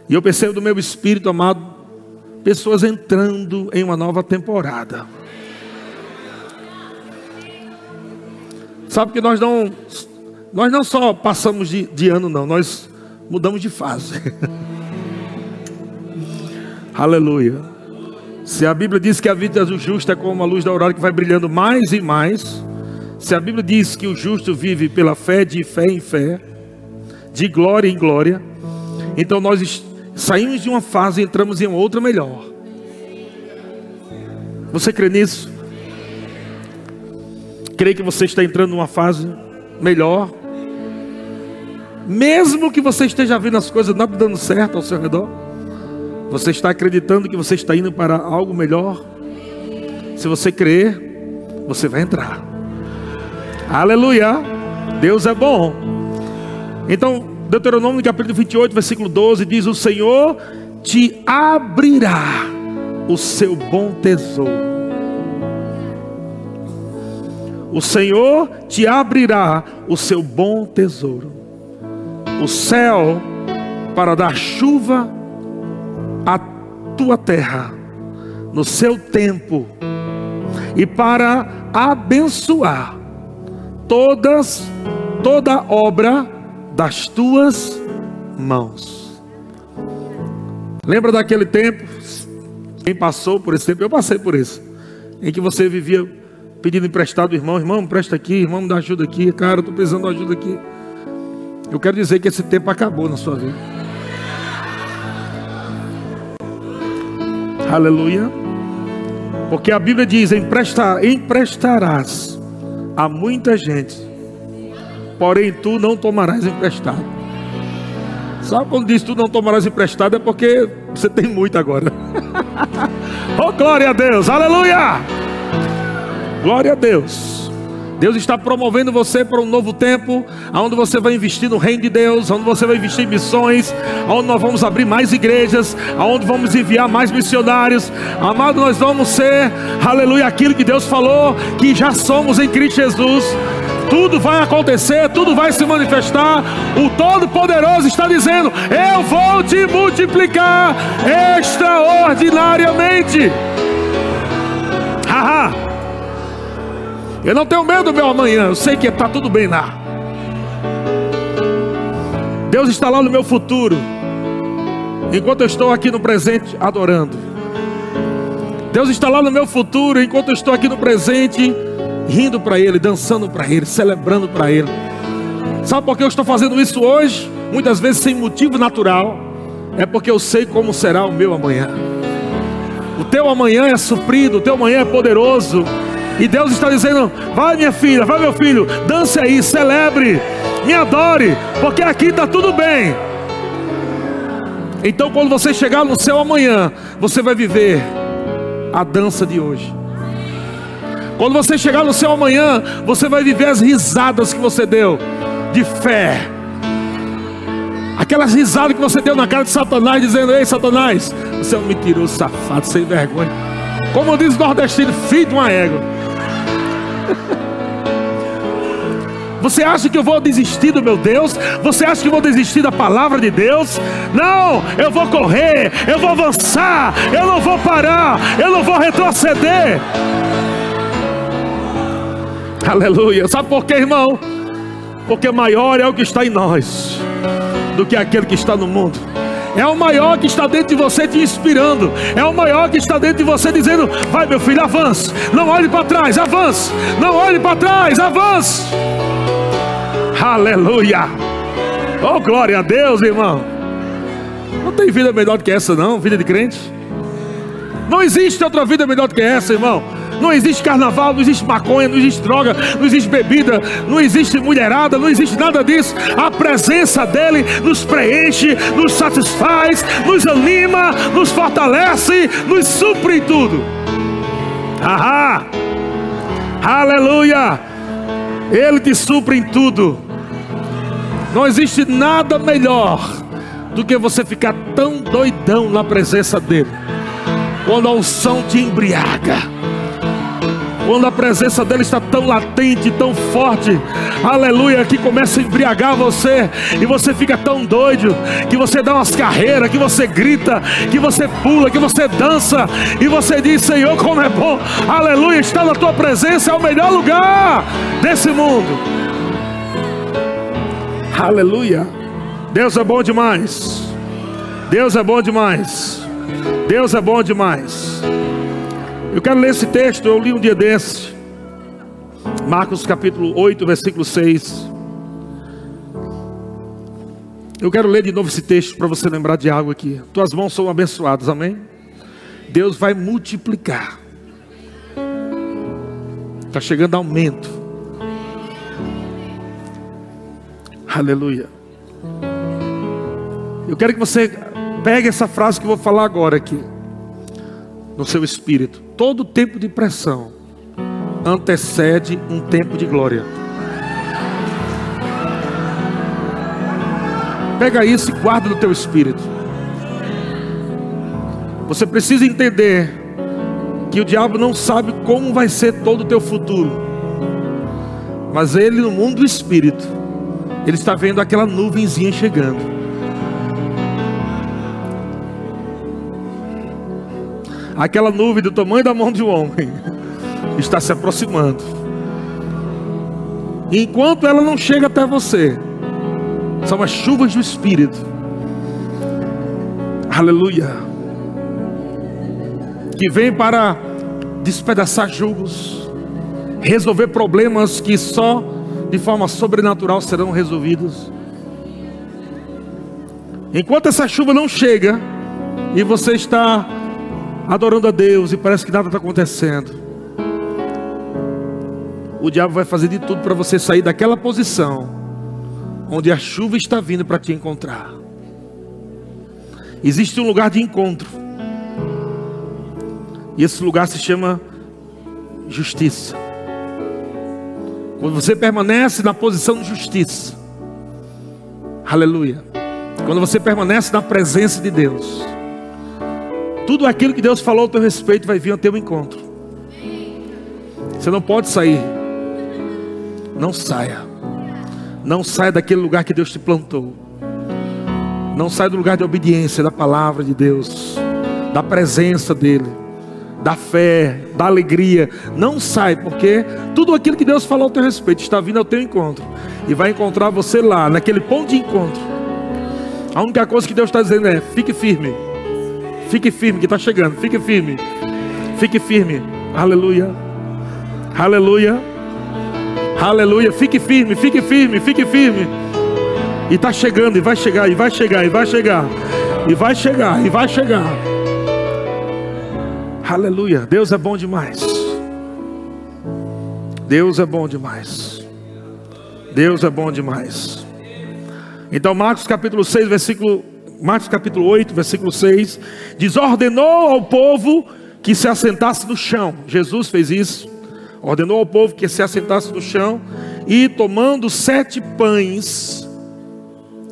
E eu percebo do meu espírito, amado, pessoas entrando em uma nova temporada. Sabe que nós não, nós não só passamos de, de ano, não, nós mudamos de fase. <laughs> Aleluia. Se a Bíblia diz que a vida do justo é como a luz da aurora que vai brilhando mais e mais, se a Bíblia diz que o justo vive pela fé, de fé em fé, de glória em glória, então nós saímos de uma fase e entramos em outra melhor. Você crê nisso? Crê que você está entrando numa fase melhor? Mesmo que você esteja vendo as coisas não dando certo ao seu redor, você está acreditando que você está indo para algo melhor? Se você crer, você vai entrar. Aleluia. Deus é bom. Então, Deuteronômio capítulo 28, versículo 12 diz: O Senhor te abrirá o seu bom tesouro. O Senhor te abrirá o seu bom tesouro. O céu para dar chuva à tua terra no seu tempo e para abençoar todas toda obra das tuas mãos. Lembra daquele tempo? Quem passou por esse tempo? Eu passei por isso. Em que você vivia pedindo emprestado, irmão, irmão, presta aqui, irmão, me dá ajuda aqui, cara, estou precisando de ajuda aqui. Eu quero dizer que esse tempo acabou na sua vida. Aleluia. Porque a Bíblia diz: emprestar, emprestarás a muita gente, porém tu não tomarás emprestado. Sabe quando diz tu não tomarás emprestado? É porque você tem muito agora. <laughs> oh, glória a Deus, aleluia! Glória a Deus. Deus está promovendo você para um novo tempo, onde você vai investir no reino de Deus, onde você vai investir em missões, onde nós vamos abrir mais igrejas, onde vamos enviar mais missionários. Amado, nós vamos ser, aleluia, aquilo que Deus falou, que já somos em Cristo Jesus. Tudo vai acontecer, tudo vai se manifestar. O Todo-Poderoso está dizendo: Eu vou te multiplicar extraordinariamente. Haha. Eu não tenho medo do meu amanhã, eu sei que está tudo bem lá. Deus está lá no meu futuro, enquanto eu estou aqui no presente adorando. Deus está lá no meu futuro, enquanto eu estou aqui no presente, rindo para Ele, dançando para Ele, celebrando para Ele. Sabe por que eu estou fazendo isso hoje? Muitas vezes sem motivo natural, é porque eu sei como será o meu amanhã. O teu amanhã é suprido, o teu amanhã é poderoso. E Deus está dizendo: vai minha filha, vai meu filho, dance aí, celebre, me adore, porque aqui está tudo bem. Então, quando você chegar no céu amanhã, você vai viver a dança de hoje. Quando você chegar no céu amanhã, você vai viver as risadas que você deu de fé. Aquelas risadas que você deu na cara de Satanás, dizendo: Ei, Satanás, você é um mentiroso, safado, sem vergonha. Como diz o nordestino, filho de uma égua. Você acha que eu vou desistir do meu Deus? Você acha que eu vou desistir da palavra de Deus? Não, eu vou correr, eu vou avançar, eu não vou parar, eu não vou retroceder. Aleluia. Sabe por quê, irmão? Porque maior é o que está em nós do que aquele que está no mundo. É o maior que está dentro de você te inspirando. É o maior que está dentro de você dizendo: Vai, meu filho, avance. Não olhe para trás, avance. Não olhe para trás, avance. Aleluia. Oh, glória a Deus, irmão. Não tem vida melhor do que essa, não, vida de crente. Não existe outra vida melhor do que essa, irmão. Não existe carnaval, não existe maconha, não existe droga, não existe bebida, não existe mulherada, não existe nada disso. A presença dele nos preenche, nos satisfaz, nos anima, nos fortalece, nos supre em tudo. Ahá! Aleluia! Ele te supre em tudo. Não existe nada melhor do que você ficar tão doidão na presença dele. Quando a unção te embriaga quando a presença dele está tão latente, tão forte, aleluia, que começa a embriagar você, e você fica tão doido, que você dá umas carreiras, que você grita, que você pula, que você dança, e você diz: Senhor, como é bom, aleluia, estar na tua presença é o melhor lugar desse mundo, aleluia. Deus é bom demais, Deus é bom demais, Deus é bom demais. Eu quero ler esse texto, eu li um dia desse. Marcos capítulo 8, versículo 6. Eu quero ler de novo esse texto para você lembrar de algo aqui. Tuas mãos são abençoadas, amém? Deus vai multiplicar. Está chegando aumento. Aleluia. Eu quero que você pegue essa frase que eu vou falar agora aqui no seu espírito. Todo tempo de pressão antecede um tempo de glória. Pega isso e guarda no teu espírito. Você precisa entender que o diabo não sabe como vai ser todo o teu futuro. Mas ele no mundo do espírito, ele está vendo aquela nuvenzinha chegando. Aquela nuvem do tamanho da mão de um homem <laughs> está se aproximando. Enquanto ela não chega até você, são as chuvas do Espírito. Aleluia. Que vem para despedaçar julgos, resolver problemas que só de forma sobrenatural serão resolvidos. Enquanto essa chuva não chega e você está adorando a Deus e parece que nada está acontecendo, o diabo vai fazer de tudo para você sair daquela posição onde a chuva está vindo para te encontrar. Existe um lugar de encontro, e esse lugar se chama justiça. Quando você permanece na posição de justiça, aleluia. Quando você permanece na presença de Deus, tudo aquilo que Deus falou ao teu respeito vai vir ao teu encontro. Você não pode sair. Não saia. Não saia daquele lugar que Deus te plantou. Não saia do lugar de obediência da palavra de Deus, da presença dEle da fé, da alegria. Não sai, porque tudo aquilo que Deus falou ao teu respeito está vindo ao teu encontro. E vai encontrar você lá, naquele ponto de encontro. A única coisa que Deus está dizendo é: fique firme. Fique firme, que está chegando. Fique firme. Fique firme. Aleluia. Aleluia. Aleluia. Fique firme, fique firme, fique firme. E está chegando, e vai chegar, e vai chegar, e vai chegar. E vai chegar, e vai chegar. Aleluia. Deus é bom demais. Deus é bom demais. Deus é bom demais. Então, Marcos capítulo 6, versículo Marcos capítulo 8, versículo 6, diz: Ordenou ao povo que se assentasse no chão. Jesus fez isso. Ordenou ao povo que se assentasse no chão e tomando sete pães.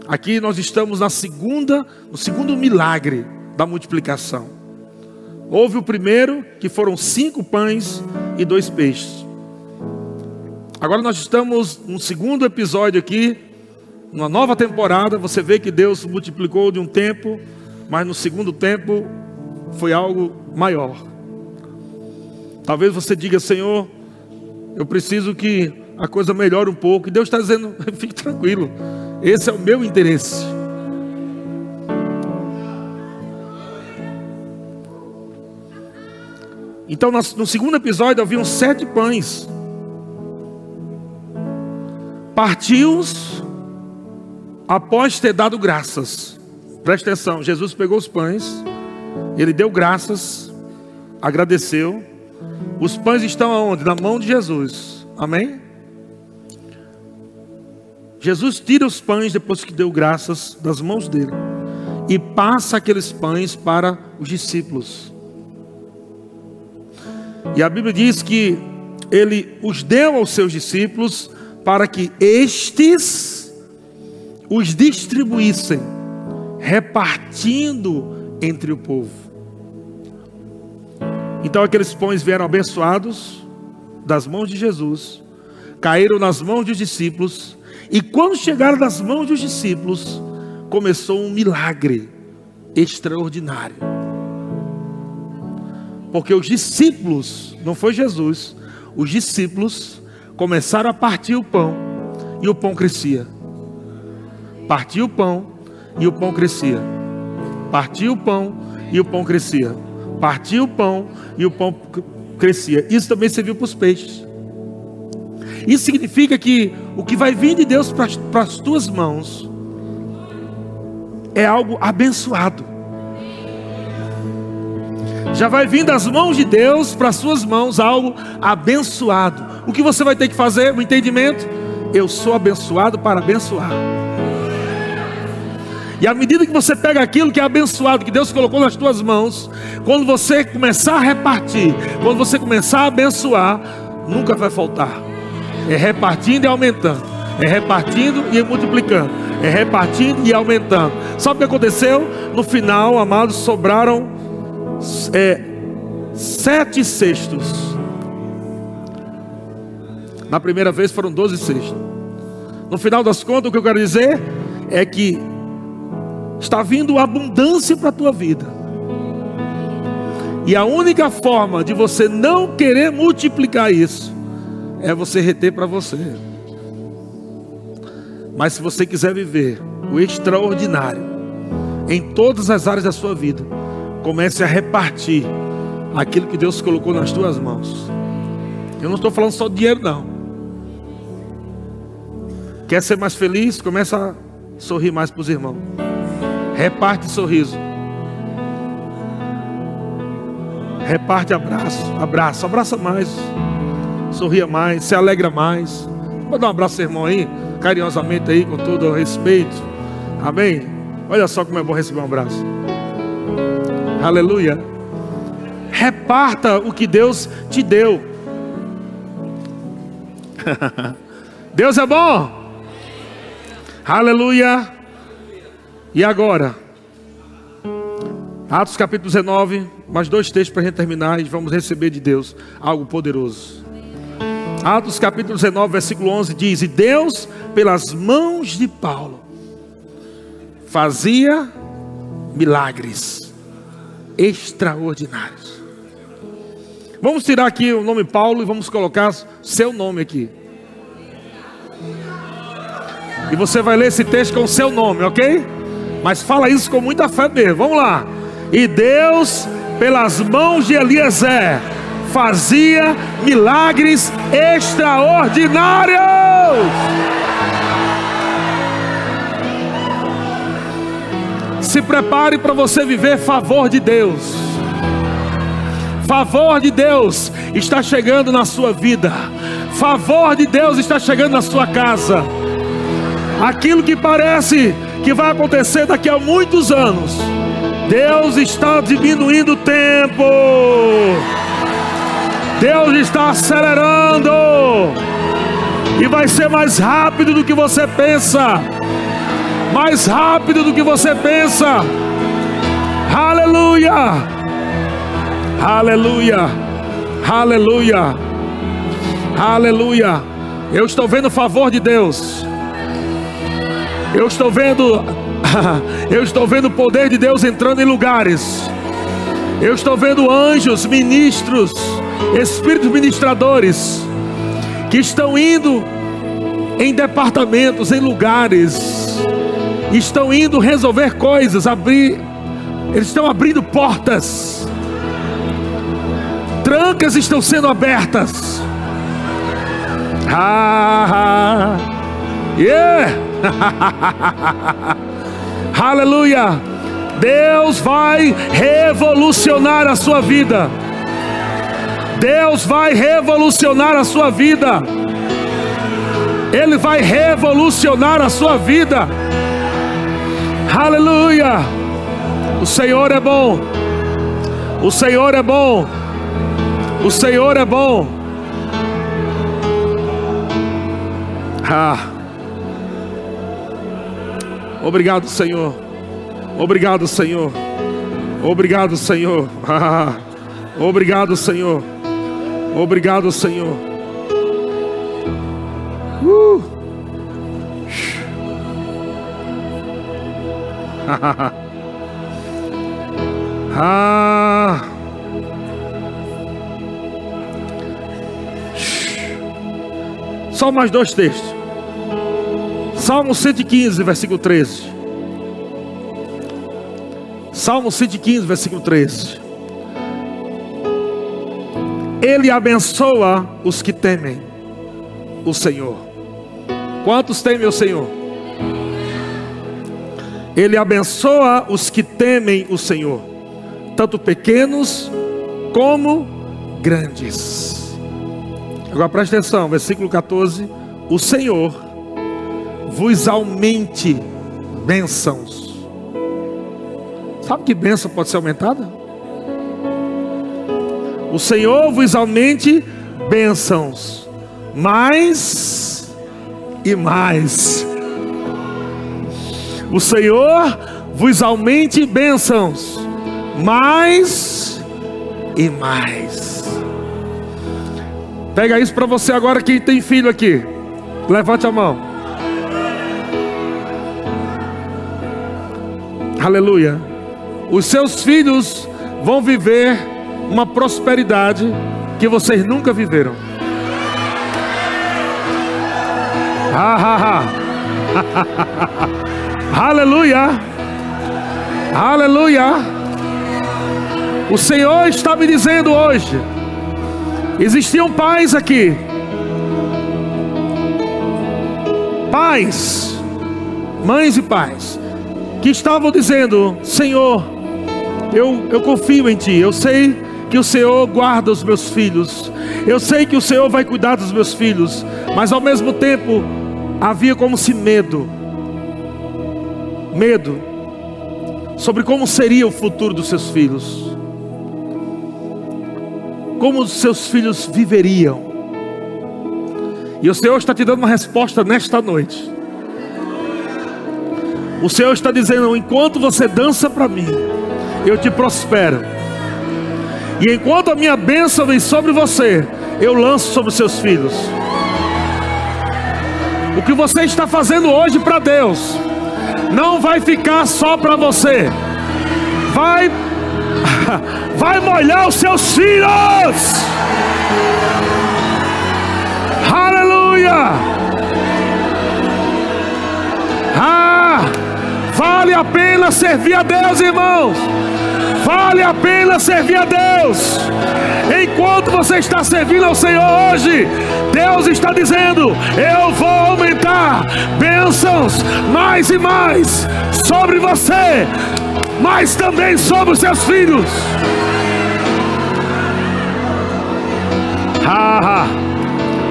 Aqui nós estamos na segunda, no segundo milagre da multiplicação. Houve o primeiro, que foram cinco pães e dois peixes. Agora nós estamos no segundo episódio aqui, uma nova temporada. Você vê que Deus multiplicou de um tempo, mas no segundo tempo foi algo maior. Talvez você diga, Senhor, eu preciso que a coisa melhore um pouco. E Deus está dizendo, <laughs> fique tranquilo, esse é o meu interesse. Então, no segundo episódio, haviam sete pães. Partiu-os após ter dado graças. Presta atenção: Jesus pegou os pães, ele deu graças, agradeceu. Os pães estão aonde? Na mão de Jesus. Amém? Jesus tira os pães depois que deu graças das mãos dele e passa aqueles pães para os discípulos. E a Bíblia diz que ele os deu aos seus discípulos para que estes os distribuíssem, repartindo entre o povo. Então aqueles pães vieram abençoados das mãos de Jesus, caíram nas mãos dos discípulos, e quando chegaram nas mãos dos discípulos, começou um milagre extraordinário. Porque os discípulos, não foi Jesus, os discípulos começaram a partir o pão e o pão crescia. Partia o pão e o pão crescia. Partia o pão e o pão crescia. Partia o pão e o pão crescia. Isso também serviu para os peixes. Isso significa que o que vai vir de Deus para as tuas mãos é algo abençoado já vai vir das mãos de Deus para as suas mãos algo abençoado. O que você vai ter que fazer? O entendimento? Eu sou abençoado para abençoar. E à medida que você pega aquilo que é abençoado, que Deus colocou nas tuas mãos, quando você começar a repartir, quando você começar a abençoar, nunca vai faltar. É repartindo e aumentando. É repartindo e multiplicando. É repartindo e aumentando. Sabe o que aconteceu? No final, amados, sobraram é, sete cestos. Na primeira vez foram doze cestos. No final das contas, o que eu quero dizer é que está vindo abundância para a tua vida. E a única forma de você não querer multiplicar isso é você reter para você. Mas se você quiser viver o extraordinário em todas as áreas da sua vida, comece a repartir aquilo que Deus colocou nas tuas mãos. Eu não estou falando só de dinheiro, não. Quer ser mais feliz? Começa a sorrir mais para os irmãos. Reparte sorriso. Reparte abraço, abraço, abraça mais. Sorria mais, se alegra mais. Vou dar um abraço, irmão aí, carinhosamente aí, com todo o respeito. Amém? Olha só como é bom receber um abraço. Aleluia. Reparta o que Deus te deu. <laughs> Deus é bom. Aleluia. E agora? Atos capítulo 19, mais dois textos para a gente terminar e vamos receber de Deus algo poderoso. Atos capítulo 19, versículo 11 diz: E Deus, pelas mãos de Paulo, fazia milagres extraordinários. Vamos tirar aqui o nome Paulo e vamos colocar seu nome aqui. E você vai ler esse texto com seu nome, ok? Mas fala isso com muita fé mesmo. Vamos lá. E Deus, pelas mãos de Eliezer, fazia milagres extraordinários. Se prepare para você viver favor de Deus. Favor de Deus está chegando na sua vida. Favor de Deus está chegando na sua casa. Aquilo que parece que vai acontecer daqui a muitos anos Deus está diminuindo o tempo. Deus está acelerando. E vai ser mais rápido do que você pensa. Mais rápido do que você pensa. Aleluia. Aleluia. Aleluia. Aleluia. Eu estou vendo o favor de Deus. Eu estou vendo <laughs> Eu estou vendo o poder de Deus entrando em lugares. Eu estou vendo anjos, ministros, espíritos ministradores que estão indo em departamentos, em lugares, estão indo resolver coisas, abrir, eles estão abrindo portas, trancas estão sendo abertas. Ah, yeah! <laughs> Aleluia. Deus vai revolucionar a sua vida. Deus vai revolucionar a sua vida. Ele vai revolucionar a sua vida. Aleluia. O Senhor é bom. O Senhor é bom. O Senhor é bom. Ah. Obrigado, Senhor. Obrigado, Senhor. Obrigado, Senhor. <laughs> Obrigado, Senhor. Obrigado, Senhor. Uh. <laughs> ah. Só mais dois textos. Salmo 115, versículo 13. Salmo 115, versículo 13. Ele abençoa os que temem o Senhor. Quantos temem o Senhor? Ele abençoa os que temem o Senhor, tanto pequenos como grandes. Agora preste atenção, versículo 14: O Senhor vos aumente bênçãos. Sabe que bênção pode ser aumentada? O Senhor vos aumente bênçãos, mais e mais. O Senhor vos aumente bênçãos, mais e mais. Pega isso para você agora que tem filho aqui. Levante a mão. Aleluia. Os seus filhos vão viver uma prosperidade que vocês nunca viveram. <laughs> Aleluia. Aleluia. O Senhor está me dizendo hoje. Existiam pais aqui. Pais, mães e pais, que estavam dizendo: Senhor, eu, eu confio em Ti, eu sei que o Senhor guarda os meus filhos, eu sei que o Senhor vai cuidar dos meus filhos, mas ao mesmo tempo havia como se medo. Medo sobre como seria o futuro dos seus filhos, como os seus filhos viveriam. E o Senhor está te dando uma resposta nesta noite. O Senhor está dizendo: enquanto você dança para mim, eu te prospero. E enquanto a minha bênção vem sobre você, eu lanço sobre seus filhos. O que você está fazendo hoje para Deus, não vai ficar só para você. Vai <laughs> vai molhar os seus filhos. Aleluia! Ah, vale a pena servir a Deus, irmãos. Vale a pena servir a Deus. Enquanto você está servindo ao Senhor hoje, Deus está dizendo: Eu vou aumentar bênçãos mais e mais sobre você, mas também sobre os seus filhos. Ha, ha,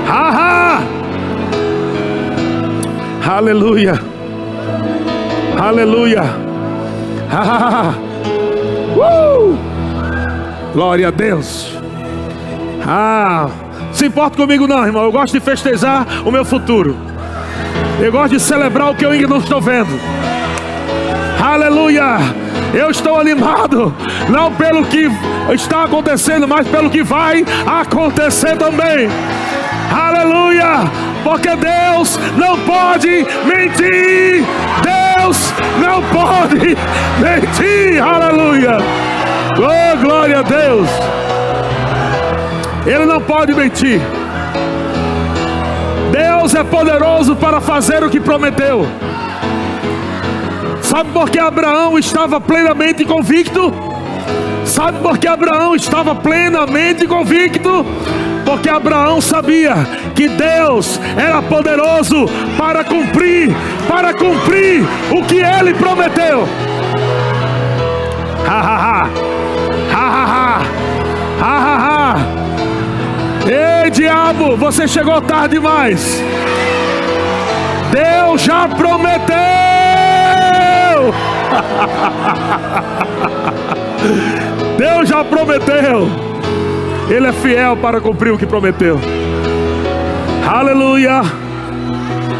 ha, ha. Aleluia, aleluia. <laughs> Uh! Glória a Deus. Ah, se importa comigo não, irmão. Eu gosto de festejar o meu futuro. Eu gosto de celebrar o que eu ainda não estou vendo. Aleluia! Eu estou animado, não pelo que está acontecendo, mas pelo que vai acontecer também. Aleluia! Porque Deus não pode mentir. Deus não pode mentir. Aleluia! Oh, glória a Deus! Ele não pode mentir. Deus é poderoso para fazer o que prometeu. Sabe por que Abraão estava plenamente convicto? Sabe por que Abraão estava plenamente convicto? Porque Abraão sabia que Deus era poderoso para cumprir, para cumprir o que ele prometeu. Ha ha ha. Ha ha ha. Ha ha ha. Ei, diabo, você chegou tarde demais. Deus já prometeu. <laughs> Deus já prometeu. Ele é fiel para cumprir o que prometeu. Aleluia.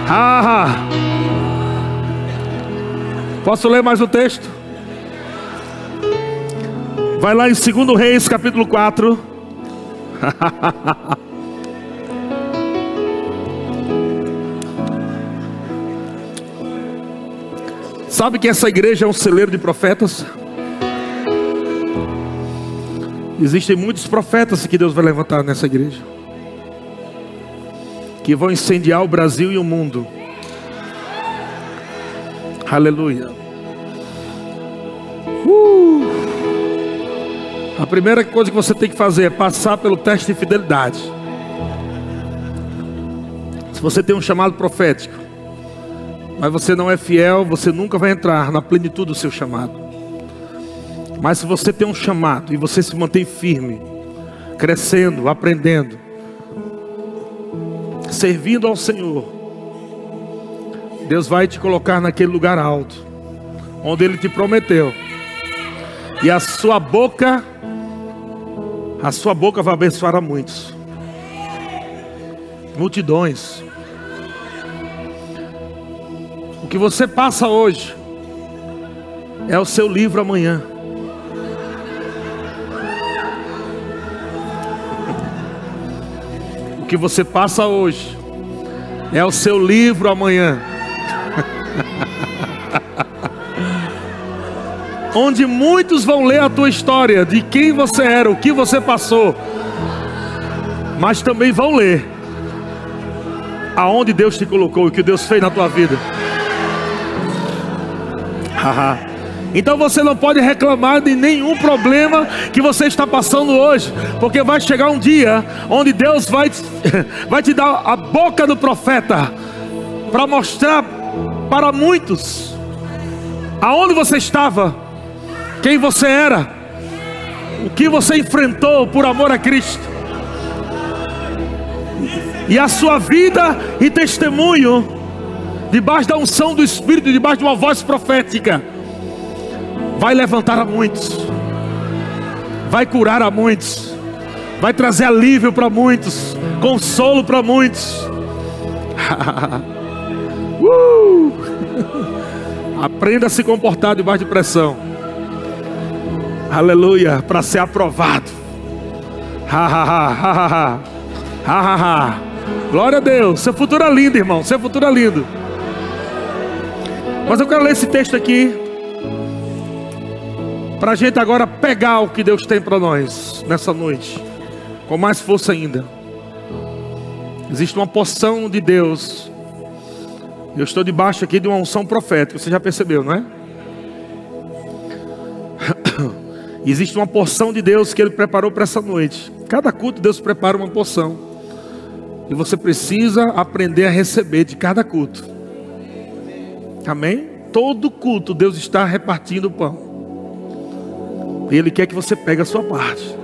Ah. Posso ler mais o texto? Vai lá em 2 Reis, capítulo 4. <laughs> Sabe que essa igreja é um celeiro de profetas? Existem muitos profetas que Deus vai levantar nessa igreja, que vão incendiar o Brasil e o mundo. Aleluia. Uh. A primeira coisa que você tem que fazer é passar pelo teste de fidelidade. Se você tem um chamado profético, mas você não é fiel, você nunca vai entrar na plenitude do seu chamado. Mas se você tem um chamado e você se mantém firme, crescendo, aprendendo, servindo ao Senhor, Deus vai te colocar naquele lugar alto, onde Ele te prometeu, e a sua boca, a sua boca vai abençoar a muitos, multidões. O que você passa hoje é o seu livro amanhã. O que você passa hoje é o seu livro amanhã. <laughs> Onde muitos vão ler a tua história de quem você era, o que você passou, mas também vão ler aonde Deus te colocou o que Deus fez na tua vida. <laughs> Então você não pode reclamar de nenhum problema que você está passando hoje, porque vai chegar um dia onde Deus vai, <laughs> vai te dar a boca do profeta para mostrar para muitos aonde você estava, quem você era, o que você enfrentou por amor a Cristo. E a sua vida e testemunho, debaixo da unção do Espírito, debaixo de uma voz profética, vai levantar a muitos, vai curar a muitos, vai trazer alívio para muitos, consolo para muitos. <laughs> uh! <laughs> Aprenda a se comportar debaixo de pressão. Aleluia, para ser aprovado. Glória a Deus. Seu futuro é lindo, irmão. Seu futuro é lindo. Mas eu quero ler esse texto aqui. Para a gente agora pegar o que Deus tem para nós nessa noite. Com mais força ainda. Existe uma porção de Deus. Eu estou debaixo aqui de uma unção profética. Você já percebeu, não é? <coughs> Existe uma porção de Deus que Ele preparou para essa noite. Cada culto Deus prepara uma porção. E você precisa aprender a receber de cada culto. Amém? Todo culto Deus está repartindo o pão. E Ele quer que você pegue a sua parte.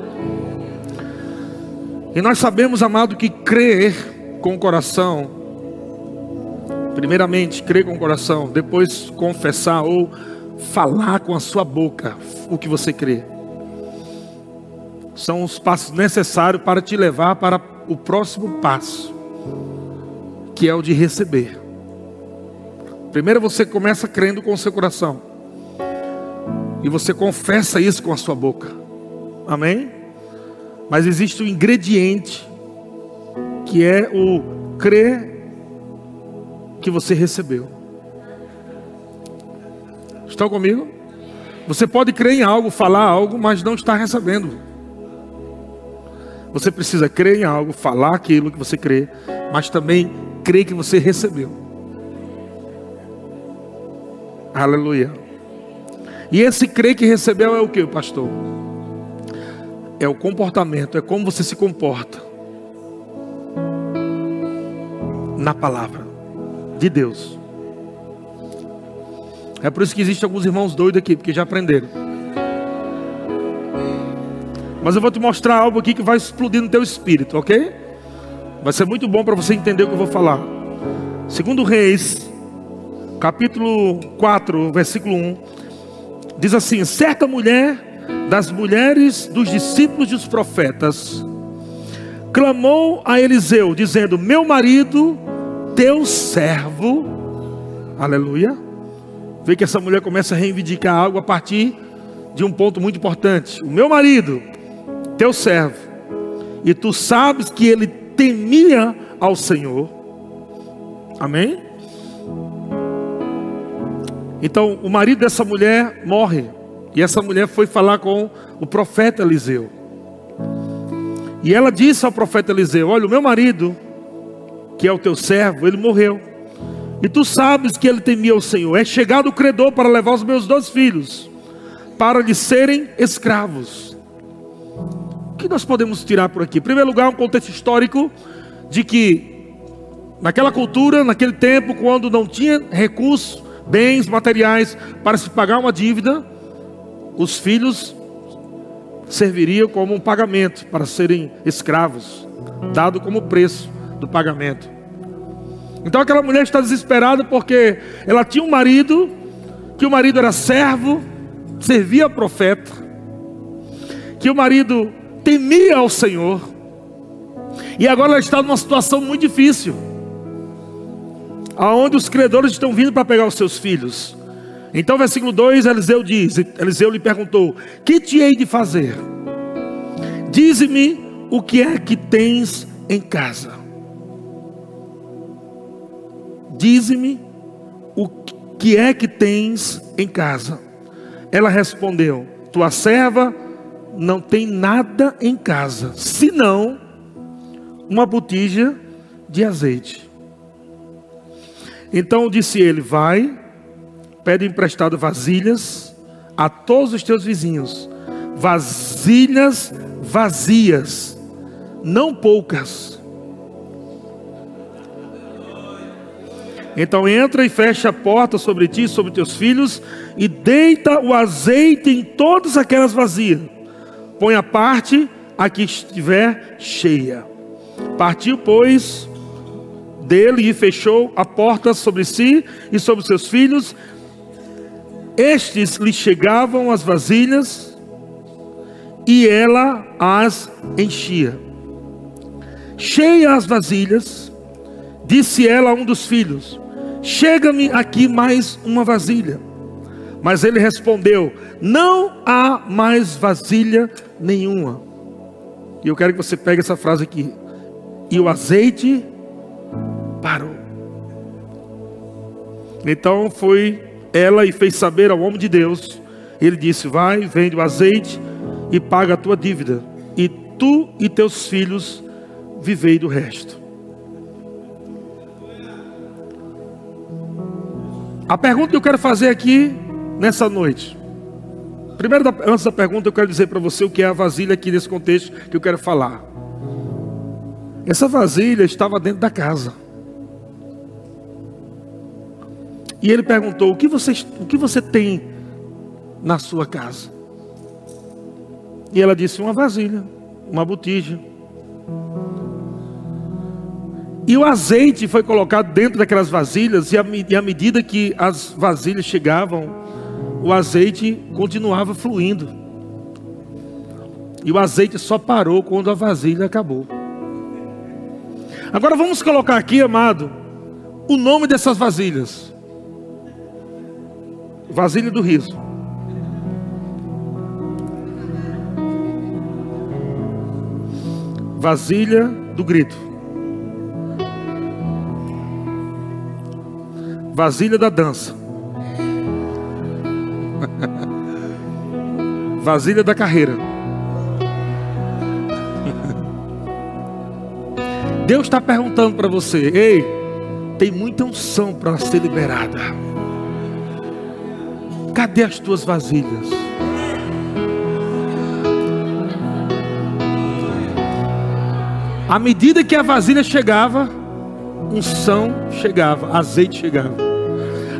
E nós sabemos, amado, que crer com o coração, primeiramente crer com o coração, depois confessar ou falar com a sua boca o que você crê. São os passos necessários para te levar para o próximo passo, que é o de receber. Primeiro você começa crendo com o seu coração. E você confessa isso com a sua boca. Amém? Mas existe um ingrediente que é o crer que você recebeu. Estão comigo? Você pode crer em algo, falar algo, mas não está recebendo. Você precisa crer em algo, falar aquilo que você crê, mas também crer que você recebeu. Aleluia. E esse crer que recebeu é o que, pastor? É o comportamento, é como você se comporta na palavra de Deus. É por isso que existem alguns irmãos doidos aqui, porque já aprenderam. Mas eu vou te mostrar algo aqui que vai explodir no teu espírito, ok? Vai ser muito bom para você entender o que eu vou falar. Segundo Reis, capítulo 4, versículo 1, diz assim: certa mulher das mulheres dos discípulos dos profetas clamou a Eliseu, dizendo: Meu marido, teu servo, aleluia. Vê que essa mulher começa a reivindicar algo a partir de um ponto muito importante. O meu marido, teu servo, e tu sabes que ele temia ao Senhor. Amém? Então, o marido dessa mulher morre, e essa mulher foi falar com o profeta Eliseu. E ela disse ao profeta Eliseu: Olha, o meu marido, que é o teu servo, ele morreu. E tu sabes que ele temia o Senhor. É chegado o credor para levar os meus dois filhos, para lhe serem escravos que nós podemos tirar por aqui? Em primeiro lugar, um contexto histórico de que naquela cultura, naquele tempo, quando não tinha recursos, bens materiais para se pagar uma dívida, os filhos serviriam como um pagamento para serem escravos, dado como preço do pagamento. Então aquela mulher está desesperada porque ela tinha um marido, que o marido era servo, servia profeta, que o marido temia ao Senhor. E agora ela está numa situação muito difícil. Aonde os credores estão vindo para pegar os seus filhos. Então, versículo 2, Eliseu diz: Eliseu lhe perguntou: Que te hei de fazer? Dize-me o que é que tens em casa. Dize-me o que é que tens em casa. Ela respondeu: Tua serva não tem nada em casa, senão uma botija de azeite. Então disse ele: Vai, pede emprestado vasilhas a todos os teus vizinhos, vasilhas vazias, não poucas. Então entra e fecha a porta sobre ti sobre teus filhos, e deita o azeite em todas aquelas vazias. Põe a parte a que estiver cheia. Partiu, pois, dele e fechou a porta sobre si e sobre seus filhos. Estes lhe chegavam as vasilhas e ela as enchia. Cheia as vasilhas, disse ela a um dos filhos: Chega-me aqui mais uma vasilha. Mas ele respondeu: Não há mais vasilha nenhuma. E eu quero que você pegue essa frase aqui. E o azeite parou. Então foi ela e fez saber ao homem de Deus. Ele disse: Vai, vende o azeite e paga a tua dívida, e tu e teus filhos vivei do resto. A pergunta que eu quero fazer aqui nessa noite. Primeiro, antes da pergunta, eu quero dizer para você o que é a vasilha aqui nesse contexto que eu quero falar. Essa vasilha estava dentro da casa. E ele perguntou: o que você, o que você tem na sua casa? E ela disse: uma vasilha, uma botija. E o azeite foi colocado dentro daquelas vasilhas, e à medida que as vasilhas chegavam, o azeite continuava fluindo. E o azeite só parou quando a vasilha acabou. Agora vamos colocar aqui, amado, o nome dessas vasilhas: vasilha do riso. Vasilha do grito. Vasilha da dança. <laughs> Vasilha da carreira. <laughs> Deus está perguntando para você: ei, tem muita unção para ser liberada. Cadê as tuas vasilhas? À medida que a vasilha chegava, unção chegava, azeite chegava.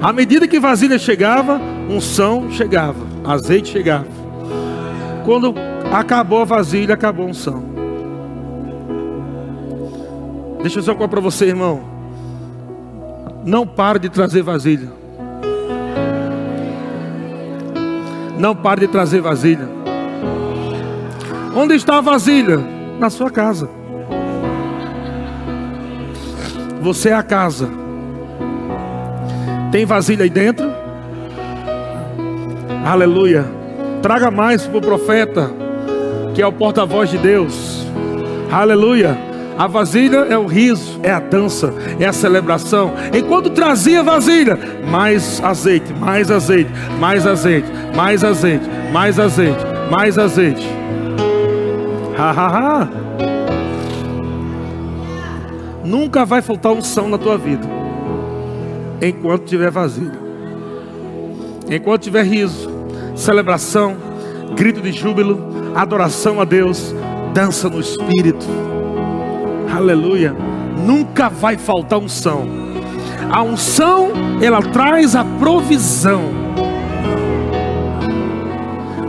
À medida que vasilha chegava, unção chegava, azeite chegava. Quando acabou a vasilha, acabou a unção. Deixa eu só falar para você, irmão. Não pare de trazer vasilha. Não pare de trazer vasilha. Onde está a vasilha? Na sua casa. Você é a casa. Tem vasilha aí dentro? Aleluia. Traga mais para o profeta, que é o porta-voz de Deus. Aleluia. A vasilha é o riso, é a dança, é a celebração. Enquanto trazia vasilha, mais azeite, mais azeite, mais azeite, mais azeite, mais azeite, mais azeite. Ha, ha, ha. Nunca vai faltar unção na tua vida enquanto tiver vazio. Enquanto tiver riso, celebração, grito de júbilo, adoração a Deus, dança no espírito. Aleluia. Nunca vai faltar unção. A unção, ela traz a provisão.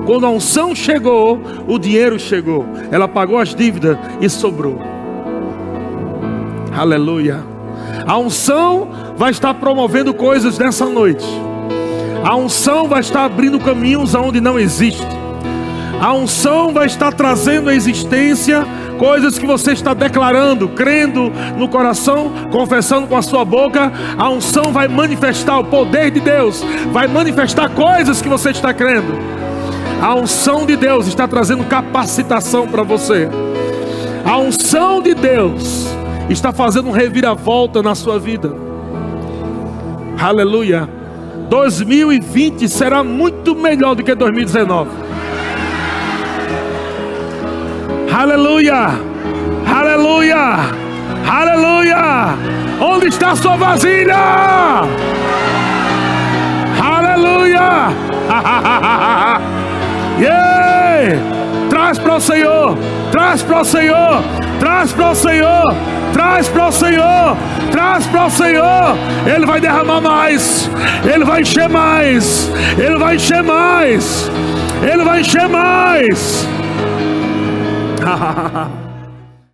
Quando a unção chegou, o dinheiro chegou. Ela pagou as dívidas e sobrou. Aleluia. A unção vai estar promovendo coisas nessa noite. A unção vai estar abrindo caminhos aonde não existe. A unção vai estar trazendo à existência coisas que você está declarando, crendo no coração, confessando com a sua boca. A unção vai manifestar o poder de Deus, vai manifestar coisas que você está crendo. A unção de Deus está trazendo capacitação para você. A unção de Deus está fazendo um reviravolta na sua vida. Aleluia. 2020 será muito melhor do que 2019. Aleluia. Aleluia. Aleluia. Onde está a sua vasilha? Aleluia. <laughs> yeah! Traz para o Senhor, traz para o Senhor, traz para o Senhor, traz para o Senhor, traz para o Senhor. Ele vai derramar mais, ele vai encher mais, ele vai encher mais, ele vai encher mais. <laughs>